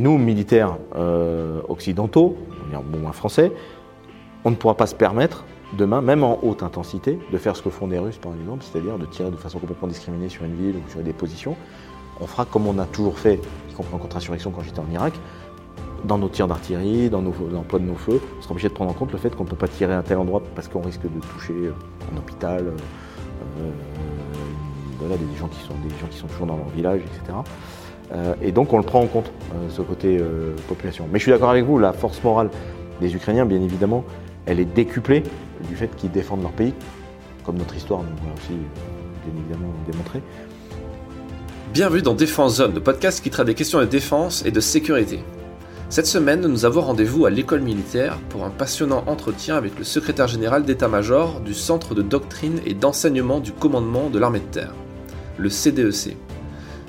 Nous, militaires euh, occidentaux, bon moins français, on ne pourra pas se permettre demain, même en haute intensité, de faire ce que font les Russes par exemple, c'est-à-dire de tirer de façon complètement discriminée sur une ville ou sur des positions. On fera comme on a toujours fait, y compris en contre-insurrection quand j'étais en Irak, dans nos tirs d'artillerie, dans l'emploi de nos feux, on sera obligé de prendre en compte le fait qu'on ne peut pas tirer à tel endroit parce qu'on risque de toucher un hôpital, euh, euh, des gens qui sont toujours dans leur village, etc. Euh, et donc on le prend en compte, euh, ce côté euh, population. Mais je suis d'accord avec vous, la force morale des Ukrainiens, bien évidemment, elle est décuplée du fait qu'ils défendent leur pays, comme notre histoire nous l'a aussi bien évidemment démontré. Bienvenue dans Défense Zone, le podcast qui traite des questions de défense et de sécurité. Cette semaine, nous avons rendez-vous à l'école militaire pour un passionnant entretien avec le secrétaire général d'état-major du Centre de doctrine et d'enseignement du commandement de l'armée de terre, le CDEC.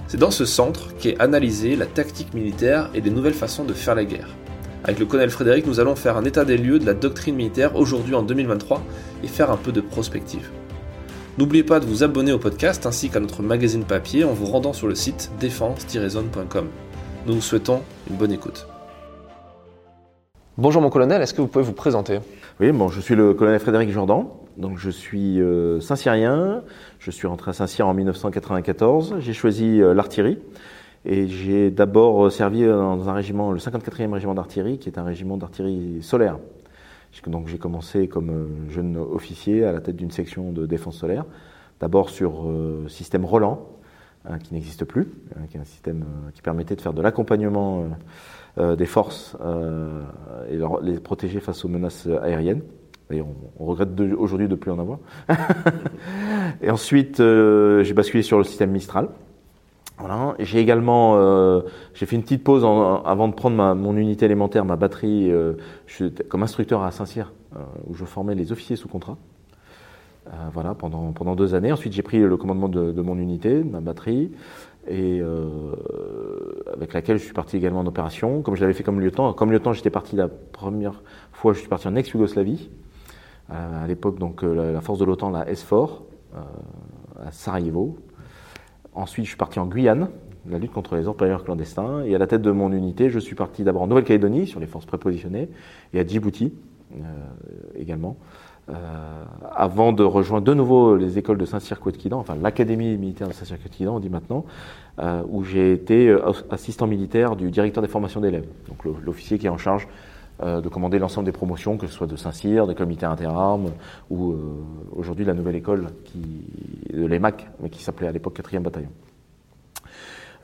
C'est dans ce centre qu'est analysée la tactique militaire et des nouvelles façons de faire la guerre. Avec le colonel Frédéric, nous allons faire un état des lieux de la doctrine militaire aujourd'hui en 2023 et faire un peu de prospective. N'oubliez pas de vous abonner au podcast ainsi qu'à notre magazine papier en vous rendant sur le site défense-zone.com. Nous vous souhaitons une bonne écoute. Bonjour mon colonel, est-ce que vous pouvez vous présenter? Oui, bon, je suis le colonel Frédéric Jourdan, donc je suis euh, Saint-Cyrien, je suis rentré à Saint-Cyr en 1994, j'ai choisi euh, l'artillerie et j'ai d'abord euh, servi dans un régiment, le 54e régiment d'artillerie, qui est un régiment d'artillerie solaire. Donc j'ai commencé comme jeune officier à la tête d'une section de défense solaire, d'abord sur système Roland, hein, qui n'existe plus, hein, qui est un système qui permettait de faire de l'accompagnement des forces et les protéger face aux menaces aériennes. Et on, regrette aujourd'hui de plus en avoir. et ensuite, euh, j'ai basculé sur le système Mistral. Voilà. J'ai également, euh, j'ai fait une petite pause avant de prendre mon unité élémentaire, ma batterie, euh, je suis comme instructeur à Saint-Cyr, où je formais les officiers sous contrat. voilà, pendant, pendant deux années. Ensuite, j'ai pris le commandement de, de, mon unité, de ma batterie, et avec laquelle je suis parti également en opération. Comme je l'avais fait comme lieutenant. Comme lieutenant, j'étais parti la première fois, je suis parti en ex-Yougoslavie. Euh, à l'époque donc euh, la, force de l'OTAN, la SFOR, euh, à Sarajevo. Ensuite, je suis parti en Guyane, la lutte contre les orpailleurs clandestins. Et à la tête de mon unité, je suis parti d'abord en Nouvelle-Calédonie, sur les forces prépositionnées, et à Djibouti également, avant de rejoindre de nouveau les écoles de Saint-Cyr-Couët-Quidan, enfin l'académie militaire de Saint-Cyr-Couët-Quidan, on dit maintenant, où j'ai été assistant militaire du directeur des formations d'élèves, donc l'officier qui est en charge euh, de commander l'ensemble des promotions, que ce soit de Saint-Cyr, des comités interarmes, ou euh, aujourd'hui la nouvelle école qui, de l'EMAC, mais qui s'appelait à l'époque 4e bataillon.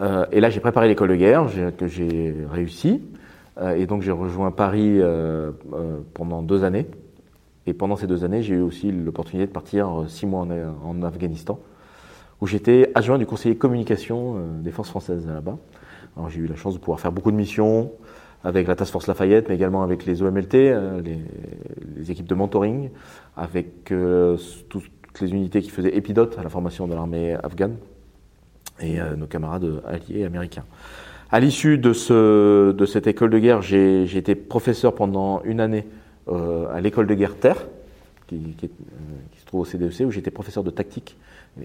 Euh, et là, j'ai préparé l'école de guerre, que j'ai réussi. et donc, j'ai rejoint Paris pendant deux années. Et pendant ces deux années, j'ai eu aussi l'opportunité de partir six mois en, en Afghanistan, où j'étais adjoint du conseiller communication des forces françaises là-bas. Alors, j'ai eu la chance de pouvoir faire beaucoup de missions, avec la Task Force Lafayette, mais également avec les OMLT, euh, les, équipes de mentoring, avec euh, toutes les unités qui faisaient épidote à la formation de l'armée afghane et euh, nos camarades alliés américains. À l'issue de, ce, de cette école de guerre, j'ai été professeur pendant une année à l'école de guerre Terre, qui, qui, qui, se trouve au CDEC, où j'étais professeur de tactique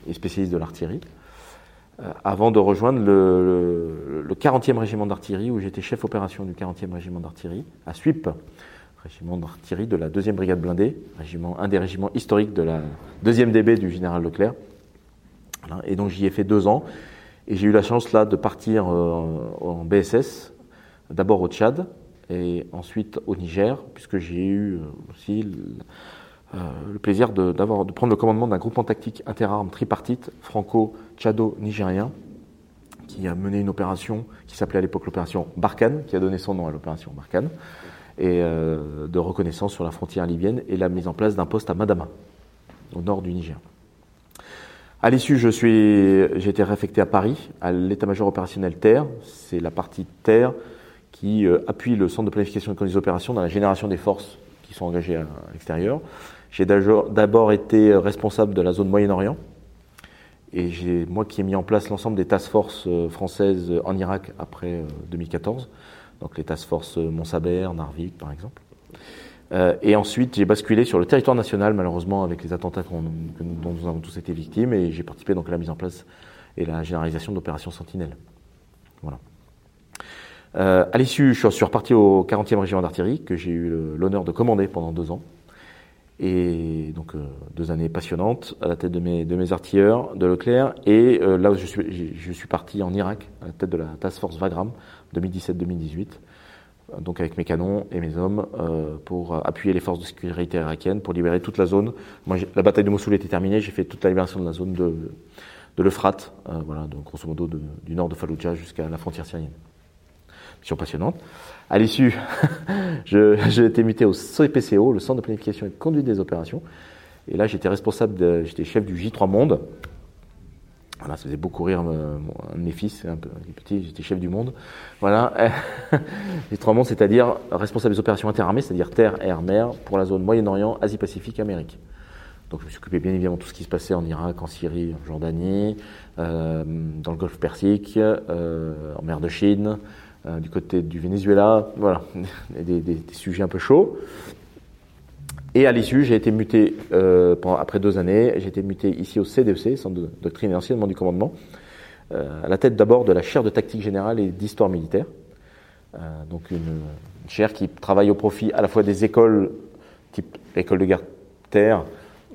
et spécialiste de l'artillerie. Euh, avant de rejoindre le, 40e régiment d'artillerie, où j'étais chef opération du 40e régiment d'artillerie, à Suip, régiment d'artillerie de la 2e brigade blindée, régiment, un des régiments historiques de la 2e DB du général Leclerc. Et donc j'y ai fait deux ans. Et j'ai eu la chance là de partir euh, en BSS, d'abord au Tchad et ensuite au Niger, puisque j'ai eu aussi euh, le plaisir de, de prendre le commandement d'un groupement tactique interarmes tripartite franco-tchado-nigérien qui a mené une opération qui s'appelait à l'époque l'opération Barkhane, qui a donné son nom à l'opération Barkhane, et euh, de reconnaissance sur la frontière libyenne et la mise en place d'un poste à Madama, au nord du Niger. À l'issue, j'ai été réaffecté à Paris, à l'état-major opérationnel Terre. C'est la partie Terre qui euh, appuie le centre de planification et des opérations dans la génération des forces qui sont engagées à l'extérieur. J'ai d'abord été responsable de la zone Moyen-Orient. Et j'ai moi qui ai mis en place l'ensemble des task forces euh, françaises en Irak après 2014. Euh, Donc les task forces euh, Montsaber, Narvik par exemple. et ensuite, j'ai basculé sur le territoire national, malheureusement, avec les attentats dont nous avons tous été victimes, et j'ai participé donc à la mise en place et la généralisation d'opérations Sentinelle. Voilà. à l'issue, je suis reparti au 40e régiment d'artillerie, que j'ai eu l'honneur de commander pendant deux ans. Et donc deux années passionnantes à la tête de mes, de mes artilleurs de Leclerc. Et là où je suis, je suis parti en Irak à la tête de la Task Force Vagram 2017-2018 donc avec mes canons et mes hommes, euh, pour appuyer les forces de sécurité irakiennes, pour libérer toute la zone. Moi, la bataille de Mossoul était terminée, j'ai fait toute la libération de la zone de, de l'Euphrate, euh, voilà, donc grosso modo du nord de Fallujah jusqu'à la frontière syrienne. Mission passionnante. À l'issue, j'ai été muté au CPCO, le Centre de planification et de conduite des opérations. Et là, j'étais responsable, j'étais chef du J3 Monde, voilà, ça faisait beaucoup rire un de mes fils, un peu petit, j'étais chef du monde. Voilà, les trois mondes, c'est-à-dire responsable des opérations interarmées, c'est-à-dire terre, air, mer, pour la zone Moyen-Orient, Asie-Pacifique, Amérique. Donc je me suis occupé bien évidemment de tout ce qui se passait en Irak, en Syrie, en Jordanie, euh, dans le Golfe Persique, euh, en mer de Chine, du côté du Venezuela, voilà, des, sujets un peu chauds. Et à l'issue, j'ai été muté, euh, après deux années, j'ai été muté ici au CDEC, Centre de Doctrine et Enseignement du Commandement, euh, à la tête d'abord de la chaire de tactique générale et d'histoire militaire. Euh, donc une, chaire qui travaille au profit à la fois des écoles, type école de guerre terre,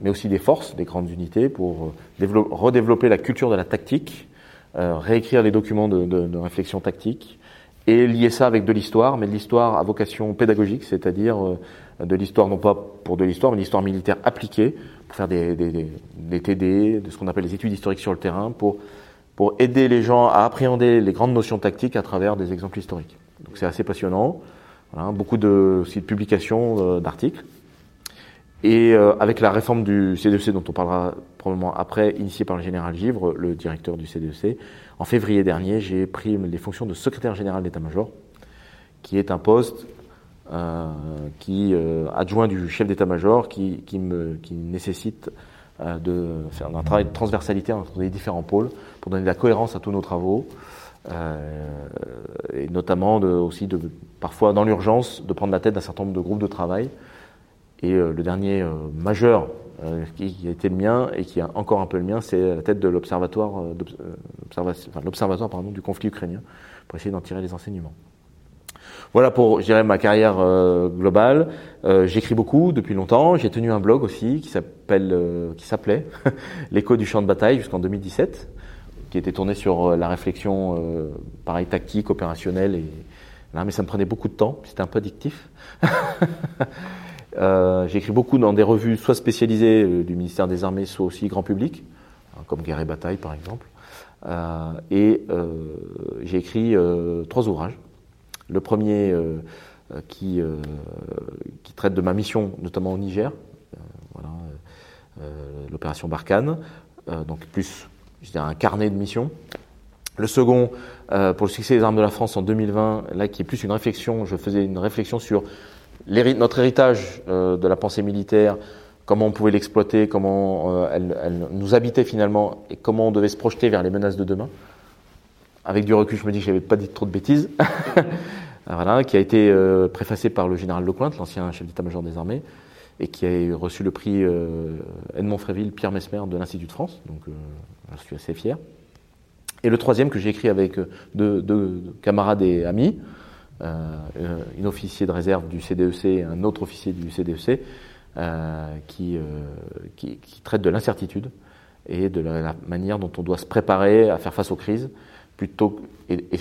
mais aussi des forces, des grandes unités, pour redévelopper la culture de la tactique, euh, réécrire les documents de réflexion tactique, et lier ça avec de l'histoire, mais de l'histoire à vocation pédagogique, c'est-à-dire euh, de l'histoire, non pas pour de l'histoire, mais l'histoire militaire appliquée, pour faire des, des, des TD, de ce qu'on appelle les études historiques sur le terrain, pour, pour aider les gens à appréhender les grandes notions tactiques à travers des exemples historiques. Donc c'est assez passionnant, voilà, beaucoup de, aussi de publications, euh, d'articles. Et euh, avec la réforme du CDEC, dont on parlera probablement après, initiée par le général Givre, le directeur du CDEC, en février dernier, j'ai pris les fonctions de secrétaire général d'état-major, qui est un poste euh, qui euh, adjoint du chef d'état-major, qui, qui, qui nécessite euh, de faire un travail de transversalité entre les différents pôles pour donner de la cohérence à tous nos travaux, euh, et notamment de, aussi de parfois dans l'urgence de prendre la tête d'un certain nombre de groupes de travail. Et euh, le dernier euh, majeur qui, qui, a été le mien et qui est encore un peu le mien, c'est la tête de l'observatoire, enfin, l'observatoire pardon du conflit ukrainien, pour essayer d'en tirer les enseignements. Voilà pour, je dirais, ma carrière euh, globale. Euh, J'écris beaucoup depuis longtemps. J'ai tenu un blog aussi qui s'appelle, euh, qui s'appelait l'écho du champ de bataille jusqu'en 2017, qui était tourné sur euh, la réflexion, euh, pareil tactique, opérationnelle et là, mais ça me prenait beaucoup de temps. C'était un peu addictif. J'ai écrit beaucoup dans des revues, soit spécialisées du ministère des Armées, soit aussi grand public, hein, comme Guerre et Bataille par exemple. et j'ai écrit trois ouvrages le premier euh, euh, qui, euh, traite de ma mission, notamment au Niger, voilà, l'opération Barkhane, donc plus je dirais, un carnet de mission. Le second, euh, pour le succès des armes de la France en 2020, là qui est plus une réflexion, je faisais une réflexion sur notre héritage euh, de la pensée militaire, comment on pouvait l'exploiter, comment euh, elle, nous habitait finalement et comment on devait se projeter vers les menaces de demain. Avec du recul, je me dis que j'avais pas dit trop de bêtises. voilà, qui a été euh, préfacé par le général Lecointe, l'ancien chef d'état-major des armées, et qui a reçu le prix Edmond Fréville, Pierre Mesmer de l'Institut de France. Donc, je suis assez fier. Et le troisième que j'ai écrit avec deux, camarades et amis, euh, un officier de réserve du CDEC et un autre officier du CDEC, euh, qui, qui, traite de l'incertitude et de la, manière dont on doit se préparer à faire face aux crises plutôt et, et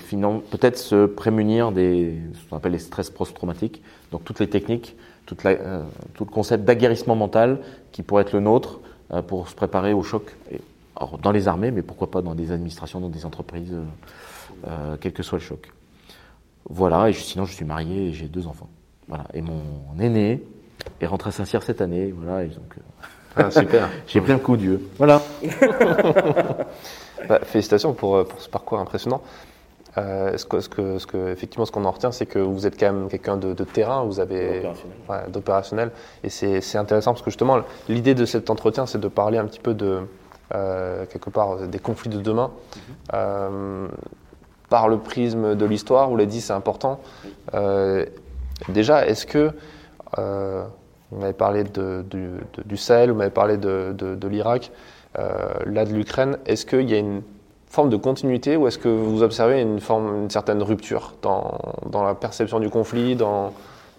peut-être se prémunir des ce qu'on appelle les stress post-traumatiques, donc toutes les techniques, euh, tout le concept d'aguerrissement mental qui pourrait être le nôtre euh, pour se préparer au choc, dans les armées, mais pourquoi pas dans des administrations, dans des entreprises, euh, euh quel que soit le choc. Voilà, et je, sinon je suis marié et j'ai deux enfants. Voilà, et mon aîné est rentré à Saint-Cyr cette année, voilà, et donc ah, super. j'ai plein de coups Dieu. Voilà. Bah, félicitations pour, euh, pour, ce parcours impressionnant. Euh, ce, que, ce, que, ce que, effectivement, ce qu'on en retient, c'est que vous êtes quand même quelqu'un de, de, terrain, vous avez d'opérationnel, ouais, et c'est intéressant parce que justement, l'idée de cet entretien, c'est de parler un petit peu de euh, quelque part des conflits de demain. Mm -hmm. euh, par le prisme de l'histoire, vous l'avez dit, c'est important. Euh, déjà, est-ce que euh, on avait parlé du, Sahel, vous m'avez parlé de, de l'Irak. Euh, là de l'Ukraine, est-ce qu'il y a une forme de continuité ou est-ce que vous observez une, certaine rupture dans, la perception du conflit.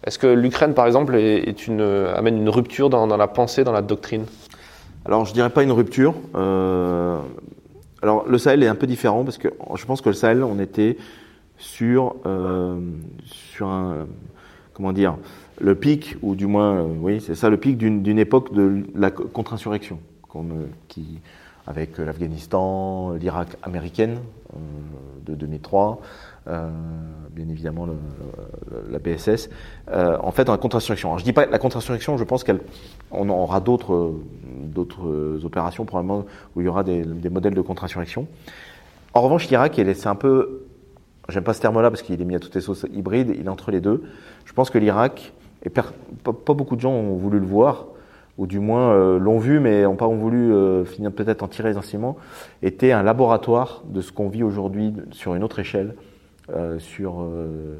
Est-ce que l'Ukraine, par exemple, amène une rupture dans, la pensée, dans la doctrine? Alors, je dirais pas une rupture. Euh, alors, le Sahel est un peu différent parce que je pense que le Sahel, on était sur, euh, sur un. Comment dire Le pic, ou du moins, euh, oui, c'est ça, le pic d'une époque de la contre-insurrection, qui avec l'Afghanistan, l'Irak américaine euh, de 2003, euh, bien évidemment la BSS. Euh, en fait, en contre-insurrection. Alors, je dis pas la contre-insurrection, je pense qu'on aura d'autres d'autres opérations probablement où il y aura des, des modèles de contre-insurrection. En revanche, l'Irak, c'est un peu, j'aime pas ce terme-là parce qu'il est mis à toutes les sauces hybrides, il est entre les deux. Je pense que l'Irak, et pas, beaucoup de gens ont voulu le voir, ou du moins euh, l'ont vu, mais n'ont pas voulu euh, finir peut-être en tirer les enseignements, était un laboratoire de ce qu'on vit aujourd'hui sur une autre échelle, euh, sur, euh,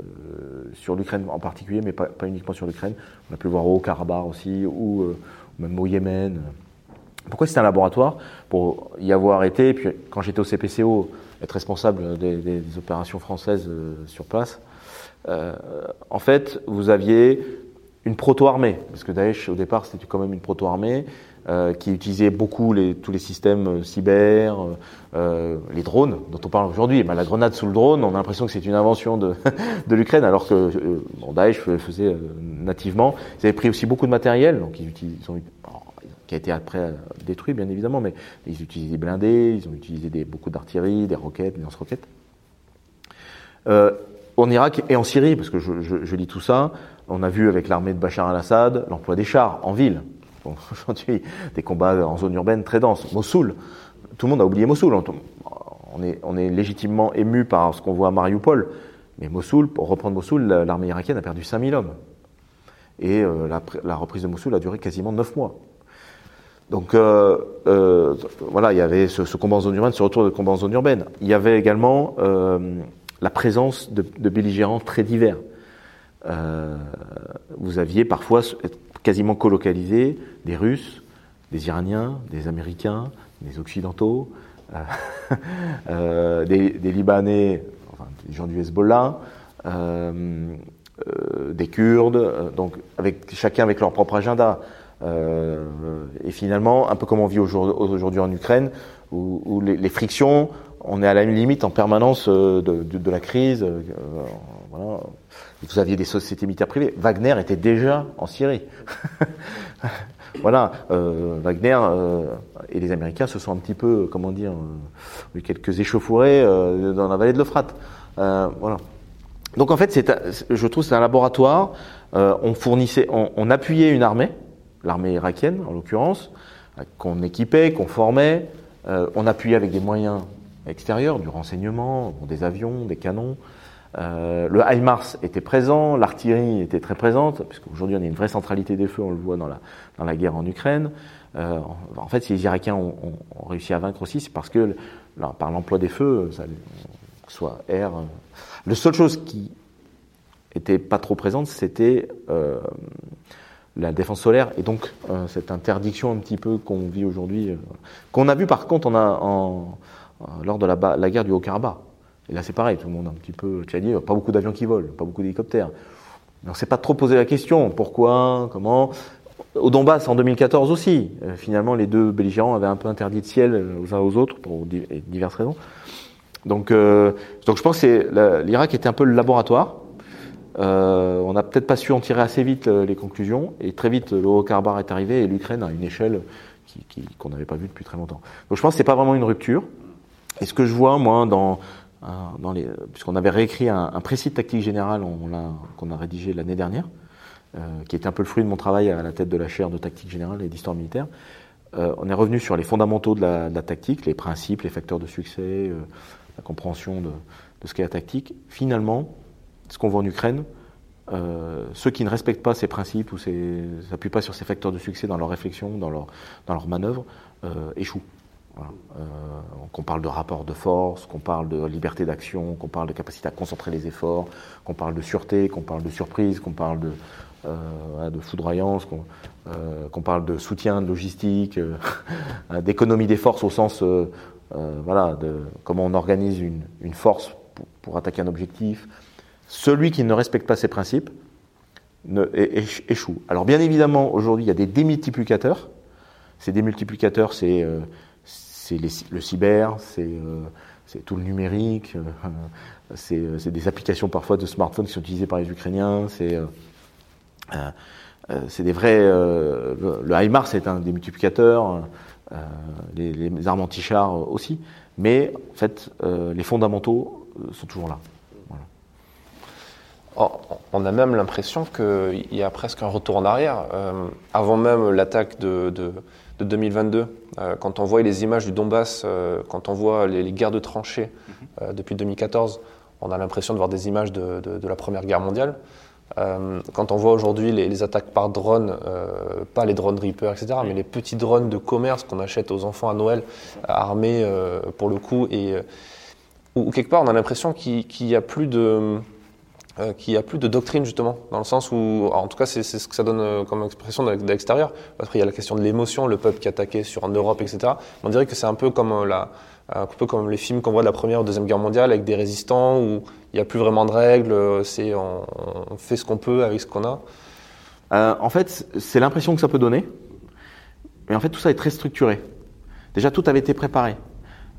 sur l'Ukraine en particulier, mais pas, pas uniquement sur l'Ukraine. On a pu le voir au Karabakh aussi, ou même au Yémen. Pourquoi c'était un laboratoire? Pour y avoir été, et puis quand j'étais au CPCO, être responsable des, des, des opérations françaises sur place, en fait, vous aviez une proto-armée, parce que Daesh au départ c'était quand même une proto-armée euh, qui utilisait beaucoup tous les systèmes euh, cyber, euh, les drones dont on parle aujourd'hui. Ben, la grenade sous le drone, on a l'impression que c'est une invention de, l'Ukraine, alors que euh, bon, Daesh faisait nativement. Ils avaient pris aussi beaucoup de matériel, donc ils, ont, qui a été après détruit bien évidemment, mais ils utilisaient des blindés, ils ont utilisé beaucoup d'artillerie, des roquettes, des lance-roquettes. en Irak et en Syrie, parce que je, je, je lis tout ça, on a vu avec l'armée de Bachar al-Assad l'emploi des chars en ville. Aujourd'hui, des combats en zone urbaine très denses. Mossoul, tout le monde a oublié Mossoul. On est, légitimement ému par ce qu'on voit à Mariupol. Mais Mossoul, pour reprendre Mossoul, l'armée irakienne a perdu 5000 hommes. Et euh, la, reprise de Mossoul a duré quasiment 9 mois. Donc euh, euh, voilà, il y avait ce, combat en zone urbaine, ce retour de combat en zone urbaine. Il y avait également la présence de, belligérants très divers. Vous aviez parfois quasiment colocalisé des Russes, des Iraniens, des Américains, des Occidentaux, euh, euh, des, Libanais, des gens du Hezbollah, euh, des Kurdes, donc chacun avec leur propre agenda. et finalement, un peu comme on vit aujourd'hui en Ukraine, où, les, frictions, on est à la limite en permanence de, la crise. Vous aviez des sociétés militaires privées. Wagner était déjà en Syrie. voilà, euh, Wagner euh, et les Américains se sont un petit peu, comment dire, euh, eu quelques échauffourées euh, dans la vallée de l'Euphrate. Voilà. Donc en fait, je trouve, c'est un laboratoire. On fournissait, on, on, appuyait une armée, l'armée irakienne en l'occurrence, qu'on équipait, qu'on formait. on appuyait avec des moyens extérieurs, du renseignement, des avions, des canons. Euh, le HIMARS était présent, l'artillerie était très présente, puisqu'aujourd'hui on a une vraie centralité des feux, on le voit dans la, dans la guerre en Ukraine. Euh, en fait, si les Irakiens ont, réussi à vaincre aussi, c'est parce que par l'emploi des feux, ça, soit air. Euh, la seule chose qui était pas trop présente, c'était la défense solaire et donc cette interdiction un petit peu qu'on vit aujourd'hui, qu'on a vu par contre lors de la, la guerre du Haut-Karabakh. Et là, c'est pareil, tout le monde un petit peu, tu as dit, pas beaucoup d'avions qui volent, pas beaucoup d'hélicoptères. On ne s'est pas trop posé la question, pourquoi, comment. Au Donbass, en 2014 aussi, euh, finalement, les deux belligérants avaient un peu interdit de ciel euh, aux uns aux autres, pour diverses raisons. Donc, euh, donc je pense que l'Irak était un peu le laboratoire. On n'a peut-être pas su en tirer assez vite les conclusions, et très vite, le Haut-Karabakh est arrivé, et l'Ukraine à une échelle qu'on n'avait pas vue depuis très longtemps. Donc je pense que c'est pas vraiment une rupture. Et ce que je vois, moi, dans, puisqu'on avait réécrit un, précis de tactique générale qu'on a rédigé l'année dernière, euh, qui était un peu le fruit de mon travail à la tête de la chaire de tactique générale et d'histoire militaire. Euh, on est revenu sur les fondamentaux de la, tactique, les principes, les facteurs de succès, euh, la compréhension de, ce qu'est la tactique. Finalement, ce qu'on voit en Ukraine, euh, ceux qui ne respectent pas ces principes ou s'appuient pas sur ces facteurs de succès dans leur réflexion, dans leur, dans leur manœuvre, euh, échouent. Euh, qu'on parle de rapport de force, qu'on parle de liberté d'action, qu'on parle de capacité à concentrer les efforts, qu'on parle de sûreté, qu'on parle de surprise, qu'on parle de, euh, de foudroyance, qu'on euh, qu parle de soutien, de logistique, euh, d'économie des forces au sens, voilà, de comment on organise une, une force pour, attaquer un objectif. Celui qui ne respecte pas ces principes échoue. Alors bien évidemment, aujourd'hui, il y a des démultiplicateurs. Ces démultiplicateurs, c'est c'est le cyber, c'est tout le numérique, c'est des applications parfois de smartphones qui sont utilisées par les Ukrainiens, c'est des vrais. le HIMARS est un démultiplicateur, les, les, armes anti-chars aussi, mais en fait, les fondamentaux sont toujours là. Oh, on a même l'impression qu'il y a presque un retour en arrière. avant même l'attaque de, de 2022, euh, quand on voit les images du Donbass, euh, quand on voit les, guerres de tranchées mhm. euh, depuis 2014, on a l'impression de voir des images de, la Première Guerre mondiale. quand on voit aujourd'hui les, attaques par drone, pas les drones Reaper, etc., mais les petits drones de commerce qu'on achète aux enfants à Noël, armés pour le coup, et où, quelque part on a l'impression qu'il n'y a plus de euh, qu'il a plus de doctrine justement, dans le sens où, en tout cas c'est ce que ça donne euh, comme expression de l'extérieur. Après il y a la question de l'émotion, le peuple qui attaquait sur en Europe, etc. On dirait que c'est un peu comme euh, la, un peu comme les films qu'on voit de la première ou deuxième guerre mondiale avec des résistants où il n'y a plus vraiment de règles, c'est on, fait ce qu'on peut avec ce qu'on a. en fait, c'est l'impression que ça peut donner, mais en fait tout ça est très structuré. Déjà tout avait été préparé.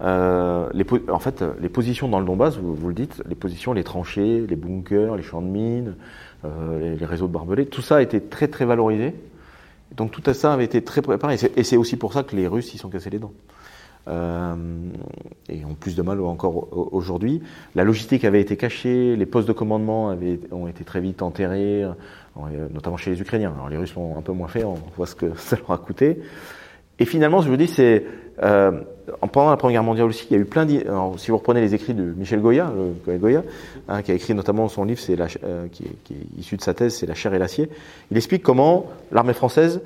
Euh, les, en fait, les positions dans le Donbass, vous, vous, le dites, les positions, les tranchées, les bunkers, les champs de mines, euh, les, réseaux de barbelés, tout ça a été très très valorisé. Donc tout ça avait été très préparé. Et c'est aussi pour ça que les Russes y sont cassés les dents. Euh, et ont plus de mal encore aujourd'hui. La logistique avait été cachée, les postes de commandement avaient, ont été très vite enterrés, euh, notamment chez les Ukrainiens. Alors les Russes l'ont un peu moins fait, on voit ce que ça leur a coûté. Et finalement, je vous dis, c'est euh, pendant la Première Guerre mondiale aussi, il y a eu plein. Si vous reprenez les écrits de Michel Goya, hein, qui a écrit notamment son livre, c'est euh, qui, est, issu de sa thèse, c'est La chair et l'acier. Il explique comment l'armée française,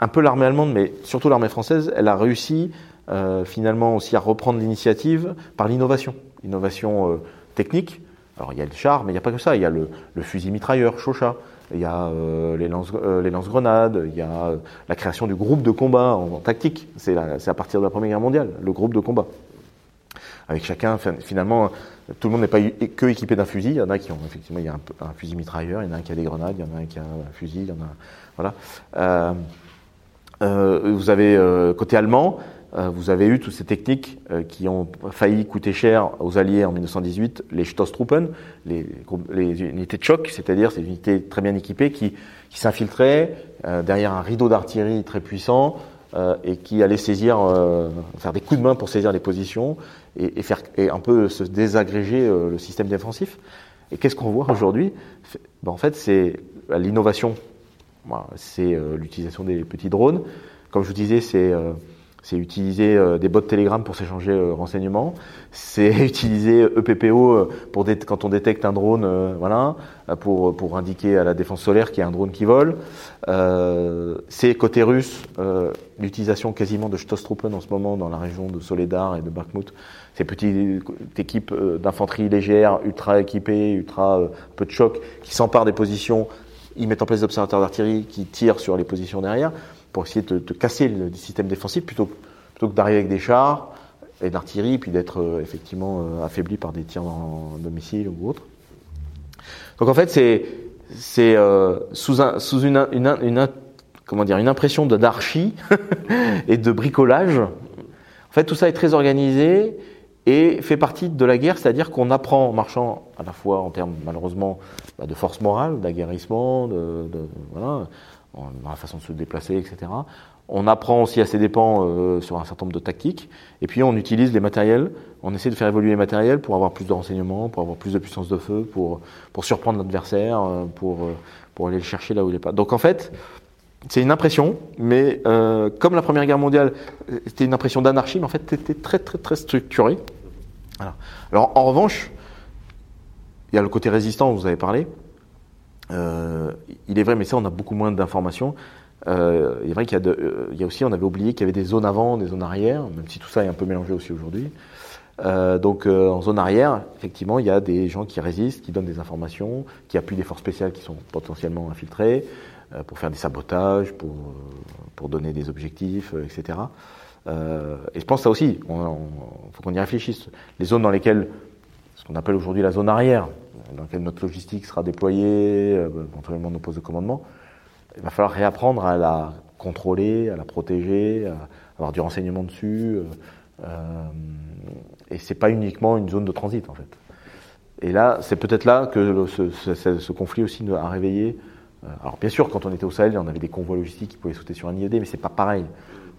un peu l'armée allemande, mais surtout l'armée française, elle a réussi euh, finalement aussi à reprendre l'initiative par l'innovation, euh, technique. Alors il y a le char, mais il n'y a pas que ça. Il y a le, le fusil mitrailleur, Chauchat il y a euh, les lance-grenades, lance il y a euh, la création du groupe de combat en, tactique. C'est à partir de la Première Guerre mondiale, le groupe de combat. Avec chacun, finalement, tout le monde n'est pas que équipé d'un fusil. Il y en a qui ont effectivement, il y a un, fusil mitrailleur, il y en a un qui a des grenades, il y en a un qui a un fusil, il y en a, voilà. Euh, euh vous avez côté allemand, euh, vous avez eu toutes ces techniques euh, qui ont failli coûter cher aux Alliés en 1918, les Stoßtruppen, les, unités de choc, c'est-à-dire ces unités très bien équipées qui, qui s'infiltraient euh, derrière un rideau d'artillerie très puissant et qui allaient saisir, faire des coups de main pour saisir les positions et, et faire et un peu se désagréger le système défensif. Et qu'est-ce qu'on voit aujourd'hui? Ben, En fait, c'est l'innovation, c'est l'utilisation des petits drones. Comme je vous disais, c'est c'est utiliser euh, des bots Telegram pour s'échanger euh, renseignements, c'est utiliser EPPO euh, pour quand on détecte un drone, voilà, pour pour indiquer à la défense solaire qu'il y a un drone qui vole. c'est côté russe l'utilisation quasiment de Stoßtruppen en ce moment dans la région de Soledar et de Bakhmut. Ces petites équipes d'infanterie légère, ultra équipées, ultra peu de choc, qui s'emparent des positions, ils mettent en place des observateurs d'artillerie qui tirent sur les positions derrière pour essayer de, casser le système défensif plutôt, plutôt que d'arriver avec des chars et d'artillerie, puis d'être euh, effectivement euh, affaibli par des tirs en domicile ou autre. Donc en fait, c'est c'est euh, sous, un, sous une, une, une, comment dire une impression d'anarchie et de bricolage. En fait, tout ça est très organisé et fait partie de la guerre, c'est-à-dire qu'on apprend en marchant à la fois en termes malheureusement bah, de force morale, d'aguerrissement, de, de, voilà, dans la façon de se déplacer, etc. On apprend aussi à ses dépens euh, sur un certain nombre de tactiques, et puis on utilise les matériels, on essaie de faire évoluer les matériels pour avoir plus de renseignements, pour avoir plus de puissance de feu, pour, pour surprendre l'adversaire, euh, pour, euh, pour aller le chercher là où il n'est pas. Donc en fait, c'est une impression, mais comme la Première Guerre mondiale, c'était une impression d'anarchie, mais en fait, c'était très très très structuré. Alors en revanche, il y a le côté résistant vous avez parlé. Euh, il est vrai, mais ça, on a beaucoup moins d'informations. Euh, il est vrai qu'il y, euh, y, a aussi, on avait oublié qu'il y avait des zones avant, des zones arrière, même si tout ça est un peu mélangé aussi aujourd'hui. Euh, donc en zone arrière, effectivement, il y a des gens qui résistent, qui donnent des informations, qui appuient des forces spéciales qui sont potentiellement infiltrées pour faire des sabotages, pour, pour donner des objectifs, etc. et je pense ça aussi, il faut qu'on y réfléchisse. Les zones dans lesquelles, ce qu'on appelle aujourd'hui la zone arrière, dans laquelle notre logistique sera déployée, éventuellement nos postes de commandement, il va falloir réapprendre à la contrôler, à la protéger, à avoir du renseignement dessus. Euh, et c'est pas uniquement une zone de transit en fait. Et là, c'est peut-être là que ce, conflit aussi a réveillé. Euh, alors bien sûr, quand on était au Sahel, on avait des convois logistiques qui pouvaient sauter sur un IED, mais c'est pas pareil.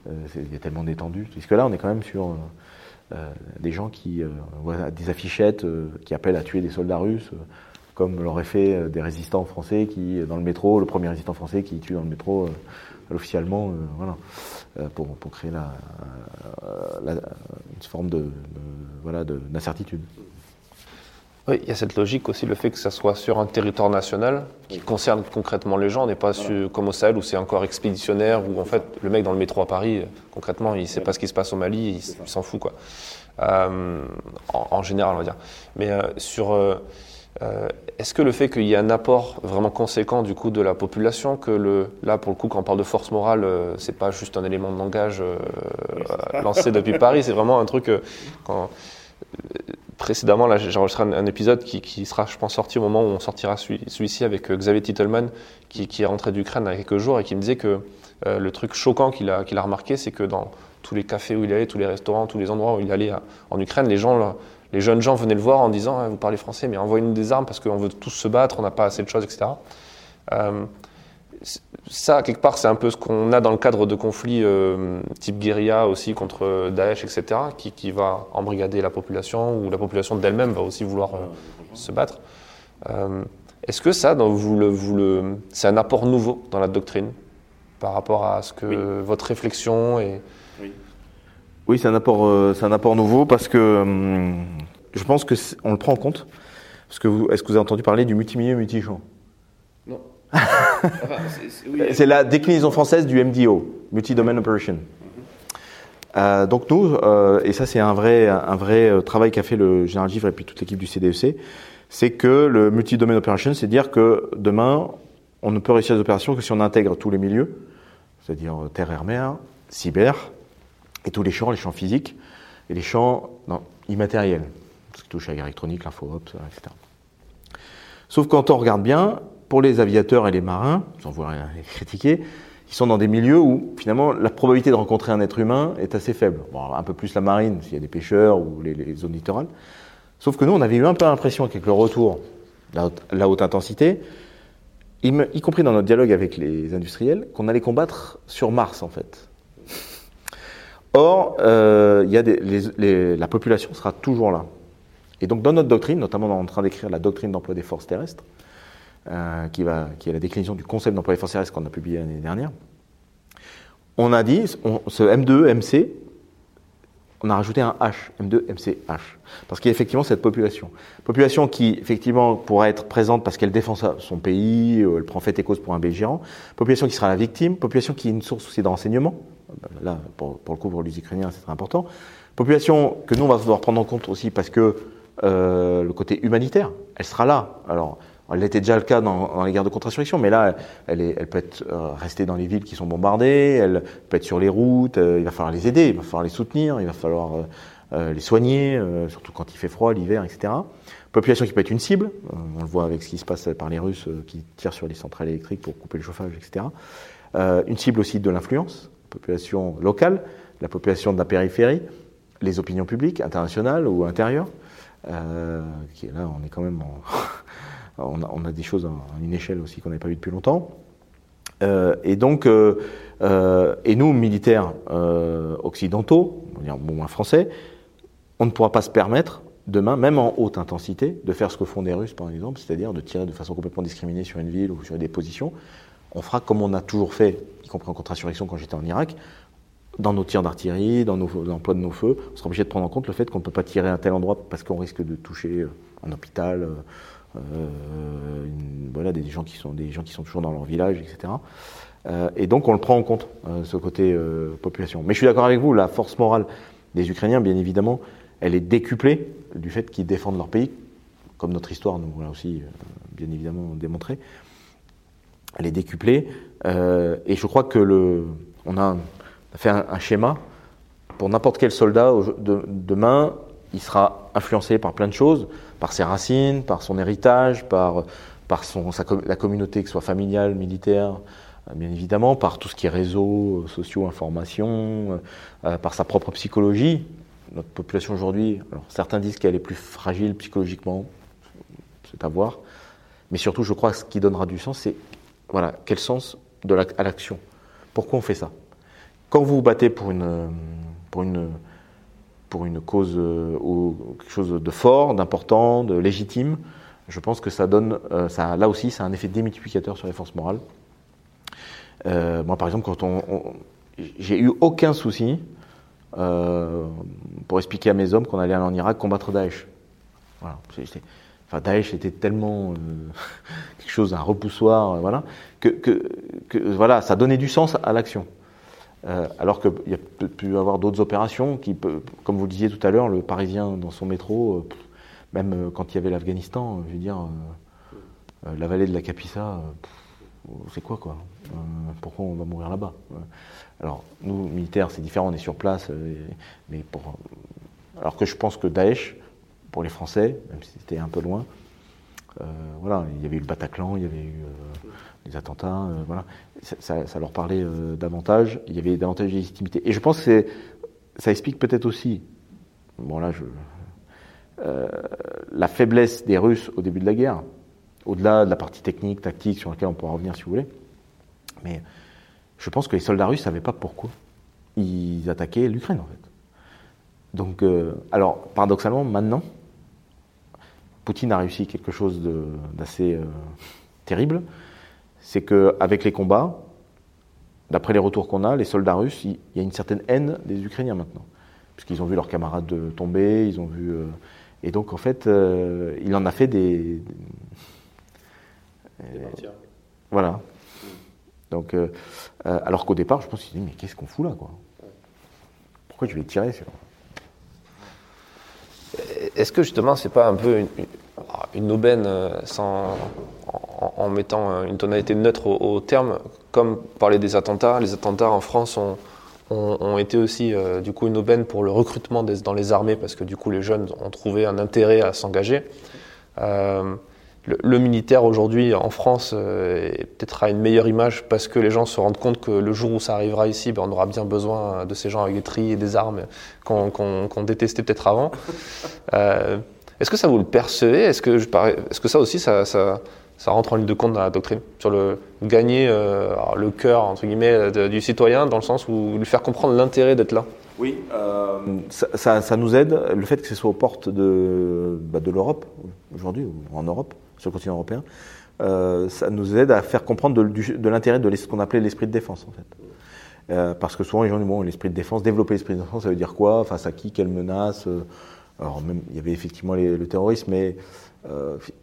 Euh, il y a tellement d'étendue. Puisque là, on est quand même sur euh, des gens qui voient des affichettes qui appellent à tuer des soldats russes, comme l'auraient fait des résistants français qui, dans le métro, le premier résistant français qui tue dans le métro officiellement, voilà, pour, pour, créer la, la, une forme de, de voilà d'incertitude. Oui, il y a cette logique aussi, le fait que ça soit sur un territoire national qui concerne concrètement les gens. On n'est pas comme au Sahel où c'est encore expéditionnaire, où en fait le mec dans le métro à Paris, concrètement, il ne sait pas ce qui se passe au Mali, il, s'en fout quoi. Euh, en, général, on va dire. Mais euh, sur, euh, est-ce que le fait qu'il y ait un apport vraiment conséquent du coup de la population, que le, là pour le coup quand on parle de force morale, c'est pas juste un élément de langage lancé depuis Paris, c'est vraiment un truc quand précédemment, là, un, épisode qui, sera, je pense, sorti au moment où on sortira celui-ci avec euh, Xavier Titelman, qui, est rentré d'Ukraine il y a quelques jours et qui me disait que euh, le truc choquant qu'il a, qu'il a remarqué, c'est que dans tous les cafés où il allait, tous les restaurants, tous les endroits où il allait en Ukraine, les gens, les jeunes gens venaient le voir en disant ah, Vous parlez français, mais envoyez-nous des armes parce qu'on veut tous se battre, on n'a pas assez de choses, etc ça, quelque part, c'est un peu ce qu'on a dans le cadre de conflits euh, type guérilla aussi contre Daesh, etc., qui, qui, va embrigader la population, ou la population d'elle-même va aussi vouloir euh, se battre. Euh, est-ce que ça, vous le, vous le, c'est un apport nouveau dans la doctrine par rapport à ce que votre réflexion est Oui, oui c'est un, apport, c'est un apport nouveau parce que hum, je pense qu'on le prend en compte. Parce que est-ce que vous avez entendu parler du multimilieu multichamp C'est la déclinaison française du MDO, Multi-Domain Operation. Euh, donc nous, euh, et ça c'est un vrai, un vrai euh, travail qu'a fait le général Givre et puis toute l'équipe du CDEC, e c'est que le multi-domain operation, c'est dire que demain, on ne peut réussir les opérations que si on intègre tous les milieux, c'est-à-dire terre, air, mer, cyber, et tous les champs, les champs physiques, et les champs non, immatériels, ce qui touche à l'électronique, l'info, etc. Sauf quand on regarde bien, pour les aviateurs et les marins, sans vouloir les critiquer, ils sont dans des milieux où finalement la probabilité de rencontrer un être humain est assez faible. Bon, un peu plus la marine s'il y a des pêcheurs ou les, zones littorales. Sauf que nous, on avait eu un peu l'impression qu'avec le retour la haute, intensité, y, compris dans notre dialogue avec les industriels, qu'on allait combattre sur Mars en fait. Or, euh, la population sera toujours là. Et donc dans notre doctrine, notamment en train d'écrire la doctrine d'emploi des forces terrestres, euh, qui, va, qui est la déclinaison du concept d'emploi des forces qu'on a publié l'année dernière. On a dit, ce M2, MC, on a rajouté un H, M2, MC, H. Parce qu'il y a effectivement cette population. Population qui, effectivement, pourra être présente parce qu'elle défend son pays, euh, elle prend fait et cause pour un belligérant. Population qui sera la victime. Population qui est une source aussi de. Là, pour, pour le coup, pour les Ukrainiens, c'est très important. Population que nous, on va devoir prendre en compte aussi parce que euh, le côté humanitaire, elle sera là. Alors, elle était déjà le cas dans, les guerres de contre-insurrection, mais là, elle, est, elle peut être euh, restée dans les villes qui sont bombardées, elle peut être sur les routes, euh, il va falloir les aider, il va falloir les soutenir, il va falloir euh, les soigner, surtout quand il fait froid, l'hiver, etc. Population qui peut être une cible, on le voit avec ce qui se passe par les Russes qui tirent sur les centrales électriques pour couper le chauffage, etc. une cible aussi de l'influence, population locale, la population de la périphérie, les opinions publiques, internationales ou intérieures. là, on est quand même en on a, des choses à une échelle aussi qu'on n'avait pas vu depuis longtemps. Euh, et donc, euh, euh, et nous, militaires occidentaux, bon, moins français, on ne pourra pas se permettre demain, même en haute intensité, de faire ce que font des Russes, par exemple, c'est-à-dire de tirer de façon complètement discriminée sur une ville ou sur des positions. On fera comme on a toujours fait, y compris en contre-insurrection quand j'étais en Irak, dans nos tirs d'artillerie, dans l'emploi de nos feux, on sera obligé de prendre en compte le fait qu'on ne peut pas tirer à tel endroit parce qu'on risque de toucher un hôpital, euh, voilà, des gens qui sont toujours dans leur village, etc. Euh, et donc on le prend en compte, euh, ce côté population. Mais je suis d'accord avec vous, la force morale des Ukrainiens, bien évidemment, elle est décuplée du fait qu'ils défendent leur pays, comme notre histoire nous l'a aussi bien évidemment démontré. Elle est décuplée, et je crois que le, on a fait un, schéma pour n'importe quel soldat de, demain, il sera influencé par plein de choses, par ses racines, par son héritage, par, par son, la communauté, que ce soit familiale, militaire, euh, bien évidemment, par tout ce qui est réseaux euh, sociaux, information, euh, par sa propre psychologie. Notre population aujourd'hui, certains disent qu'elle est plus fragile psychologiquement, c'est à voir. Mais surtout, je crois que ce qui donnera du sens, c'est voilà, quel sens à l'action. Pourquoi on fait ça? Quand vous vous battez pour une, pour une, pour une cause ou quelque chose de fort, d'important, de légitime, je pense que ça donne, ça, là aussi, ça a un effet démultiplicateur sur les forces morales. Euh, moi, par exemple, quand on, j'ai eu aucun souci euh, pour expliquer à mes hommes qu'on allait aller en Irak combattre Daesh. Voilà. Enfin, Daesh était tellement euh, quelque chose, un repoussoir, euh, voilà, que, que, que, voilà, ça donnait du sens à l'action. Euh, alors qu'il y a pu avoir d'autres opérations qui, comme vous le disiez tout à l'heure, le Parisien dans son métro, même quand il y avait l'Afghanistan, je veux dire, la vallée de la Capissa, c'est quoi quoi euh, Pourquoi on va mourir là-bas Alors nous militaires c'est différent, on est sur place, euh, mais pour alors que je pense que Daesh pour les Français, même si c'était un peu loin, euh, voilà, il y avait eu le Bataclan, il y avait eu des attentats, voilà, ça, leur parlait davantage, il y avait davantage de légitimité. Et je pense que ça explique peut-être aussi, bon là je, la faiblesse des Russes au début de la guerre au-delà de la partie technique, tactique, sur laquelle on pourra revenir si vous voulez. Mais je pense que les soldats russes ne savaient pas pourquoi ils attaquaient l'Ukraine, en fait. Donc, euh, alors, paradoxalement, maintenant, Poutine a réussi quelque chose d'assez euh, terrible. C'est qu'avec les combats, d'après les retours qu'on a, les soldats russes, il, y a une certaine haine des Ukrainiens maintenant. Puisqu'ils ont vu leurs camarades tomber, ils ont vu. Euh, et donc, en fait, il en a fait des, voilà. Donc, euh, euh, alors qu'au départ, je pense qu'il dit mais qu'est-ce qu'on fout là quoi? Pourquoi je vais tirer sur Est-ce que justement, c'est pas un peu une, aubaine euh, sans, en, mettant une tonalité neutre au, terme, comme parler des attentats Les attentats en France ont, ont, été aussi du coup une aubaine pour le recrutement dans les armées parce que du coup les jeunes ont trouvé un intérêt à s'engager le, militaire aujourd'hui en France euh, peut-être a une meilleure image parce que les gens se rendent compte que le jour où ça arrivera ici, ben, on aura bien besoin de ces gens avec des tris et des armes qu'on détestait peut-être avant. Euh, est-ce que ça vous le percevez Est-ce que, est que ça aussi, ça, ça, rentre en ligne de compte dans la doctrine? Sur le gagner euh, le cœur, entre guillemets, du citoyen, dans le sens où lui faire comprendre l'intérêt d'être là? Oui, ça, ça, nous aide, le fait que ce soit aux portes de, bah, de l'Europe, aujourd'hui, ou en Europe, sur le continent européen, euh, ça nous aide à faire comprendre de, l'intérêt de ce qu'on appelait l'esprit de défense, en fait. Euh, parce que souvent, les gens disent, bon, l'esprit de défense, développer l'esprit de défense, ça veut dire quoi? Face à qui? Quelle menace? Euh, Alors, il y avait effectivement le terrorisme, mais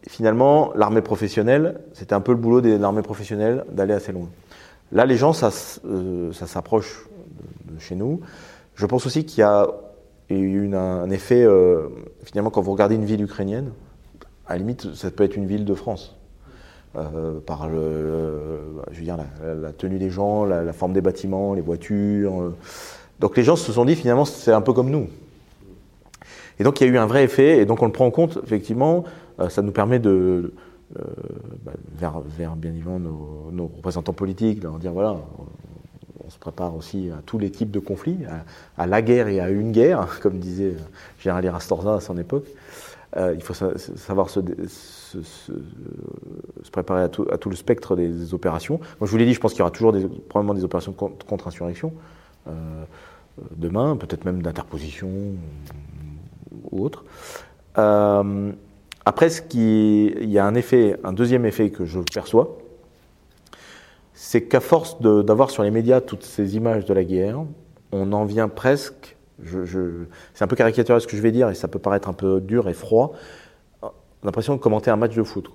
finalement, l'armée professionnelle, c'était un peu le boulot de l'armée professionnelle d'aller assez loin. Là, les gens, ça, ça s'approche de, chez nous. Je pense aussi qu'il y a eu un effet, finalement, quand vous regardez une ville ukrainienne, à la limite, ça peut être une ville de France. Euh, par la, tenue des gens, la, forme des bâtiments, les voitures. Euh. Donc les gens se sont dit finalement c'est un peu comme nous. Et donc il y a eu un vrai effet, et donc on le prend en compte, effectivement, euh, ça nous permet de, bah, vers, vers, bien évidemment nos, représentants politiques, de leur dire voilà, on, se prépare aussi à tous les types de conflits, à, la guerre et à une guerre, comme disait Gérald Rastorza à son époque. Euh, il faut savoir se, préparer à tout, le spectre des, opérations. Moi, je vous l'ai dit, je pense qu'il y aura toujours probablement des opérations contre-insurrection euh, demain, peut-être même d'interposition ou autre. Euh, après, ce qui, il y a un effet, un deuxième effet que je perçois, c'est qu'à force d'avoir sur les médias toutes ces images de la guerre, on en vient presque c'est un peu caricatural ce que je vais dire et ça peut paraître un peu dur et froid. On a l'impression de commenter un match de foot.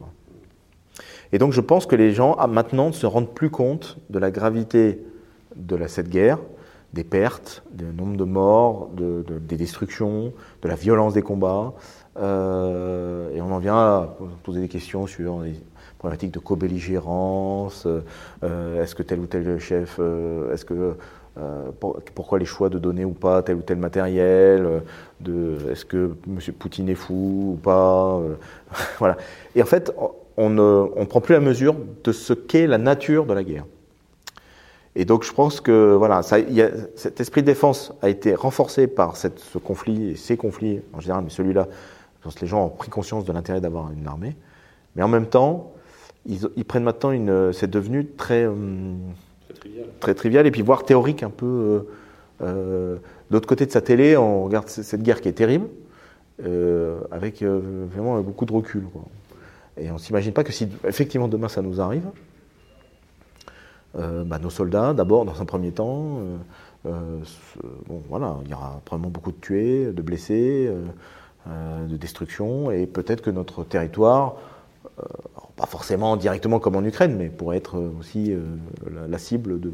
Et donc je pense que les gens ah, maintenant ne se rendent plus compte de la gravité de cette guerre, des pertes, du nombre de morts, de, des destructions, de la violence des combats. Euh, et on en vient à poser des questions sur les problématiques de co-belligérance. Euh, est-ce que tel ou tel chef, euh, est-ce que pourquoi les choix de donner ou pas tel ou tel matériel, de est-ce que M. Poutine est fou ou pas, voilà. Et en fait, on ne prend plus la mesure de ce qu'est la nature de la guerre. Et donc je pense que voilà, cet esprit de défense a été renforcé par ce conflit et ces conflits en général, mais celui-là, je pense que les gens ont pris conscience de l'intérêt d'avoir une armée. Mais en même temps, ils, prennent maintenant une, c'est devenu très, euh, très, trivial. et puis voire théorique un peu. Euh, euh, de l'autre côté de sa télé, on regarde cette guerre qui est terrible, euh, avec euh, vraiment beaucoup de recul. Et on s'imagine pas que si effectivement demain ça nous arrive, bah, nos soldats, d'abord, dans un premier temps, voilà, il y aura probablement beaucoup de tués, de blessés, de destruction, et peut-être que notre territoire, pas forcément directement comme en Ukraine, mais pourrait être aussi la, la, cible de,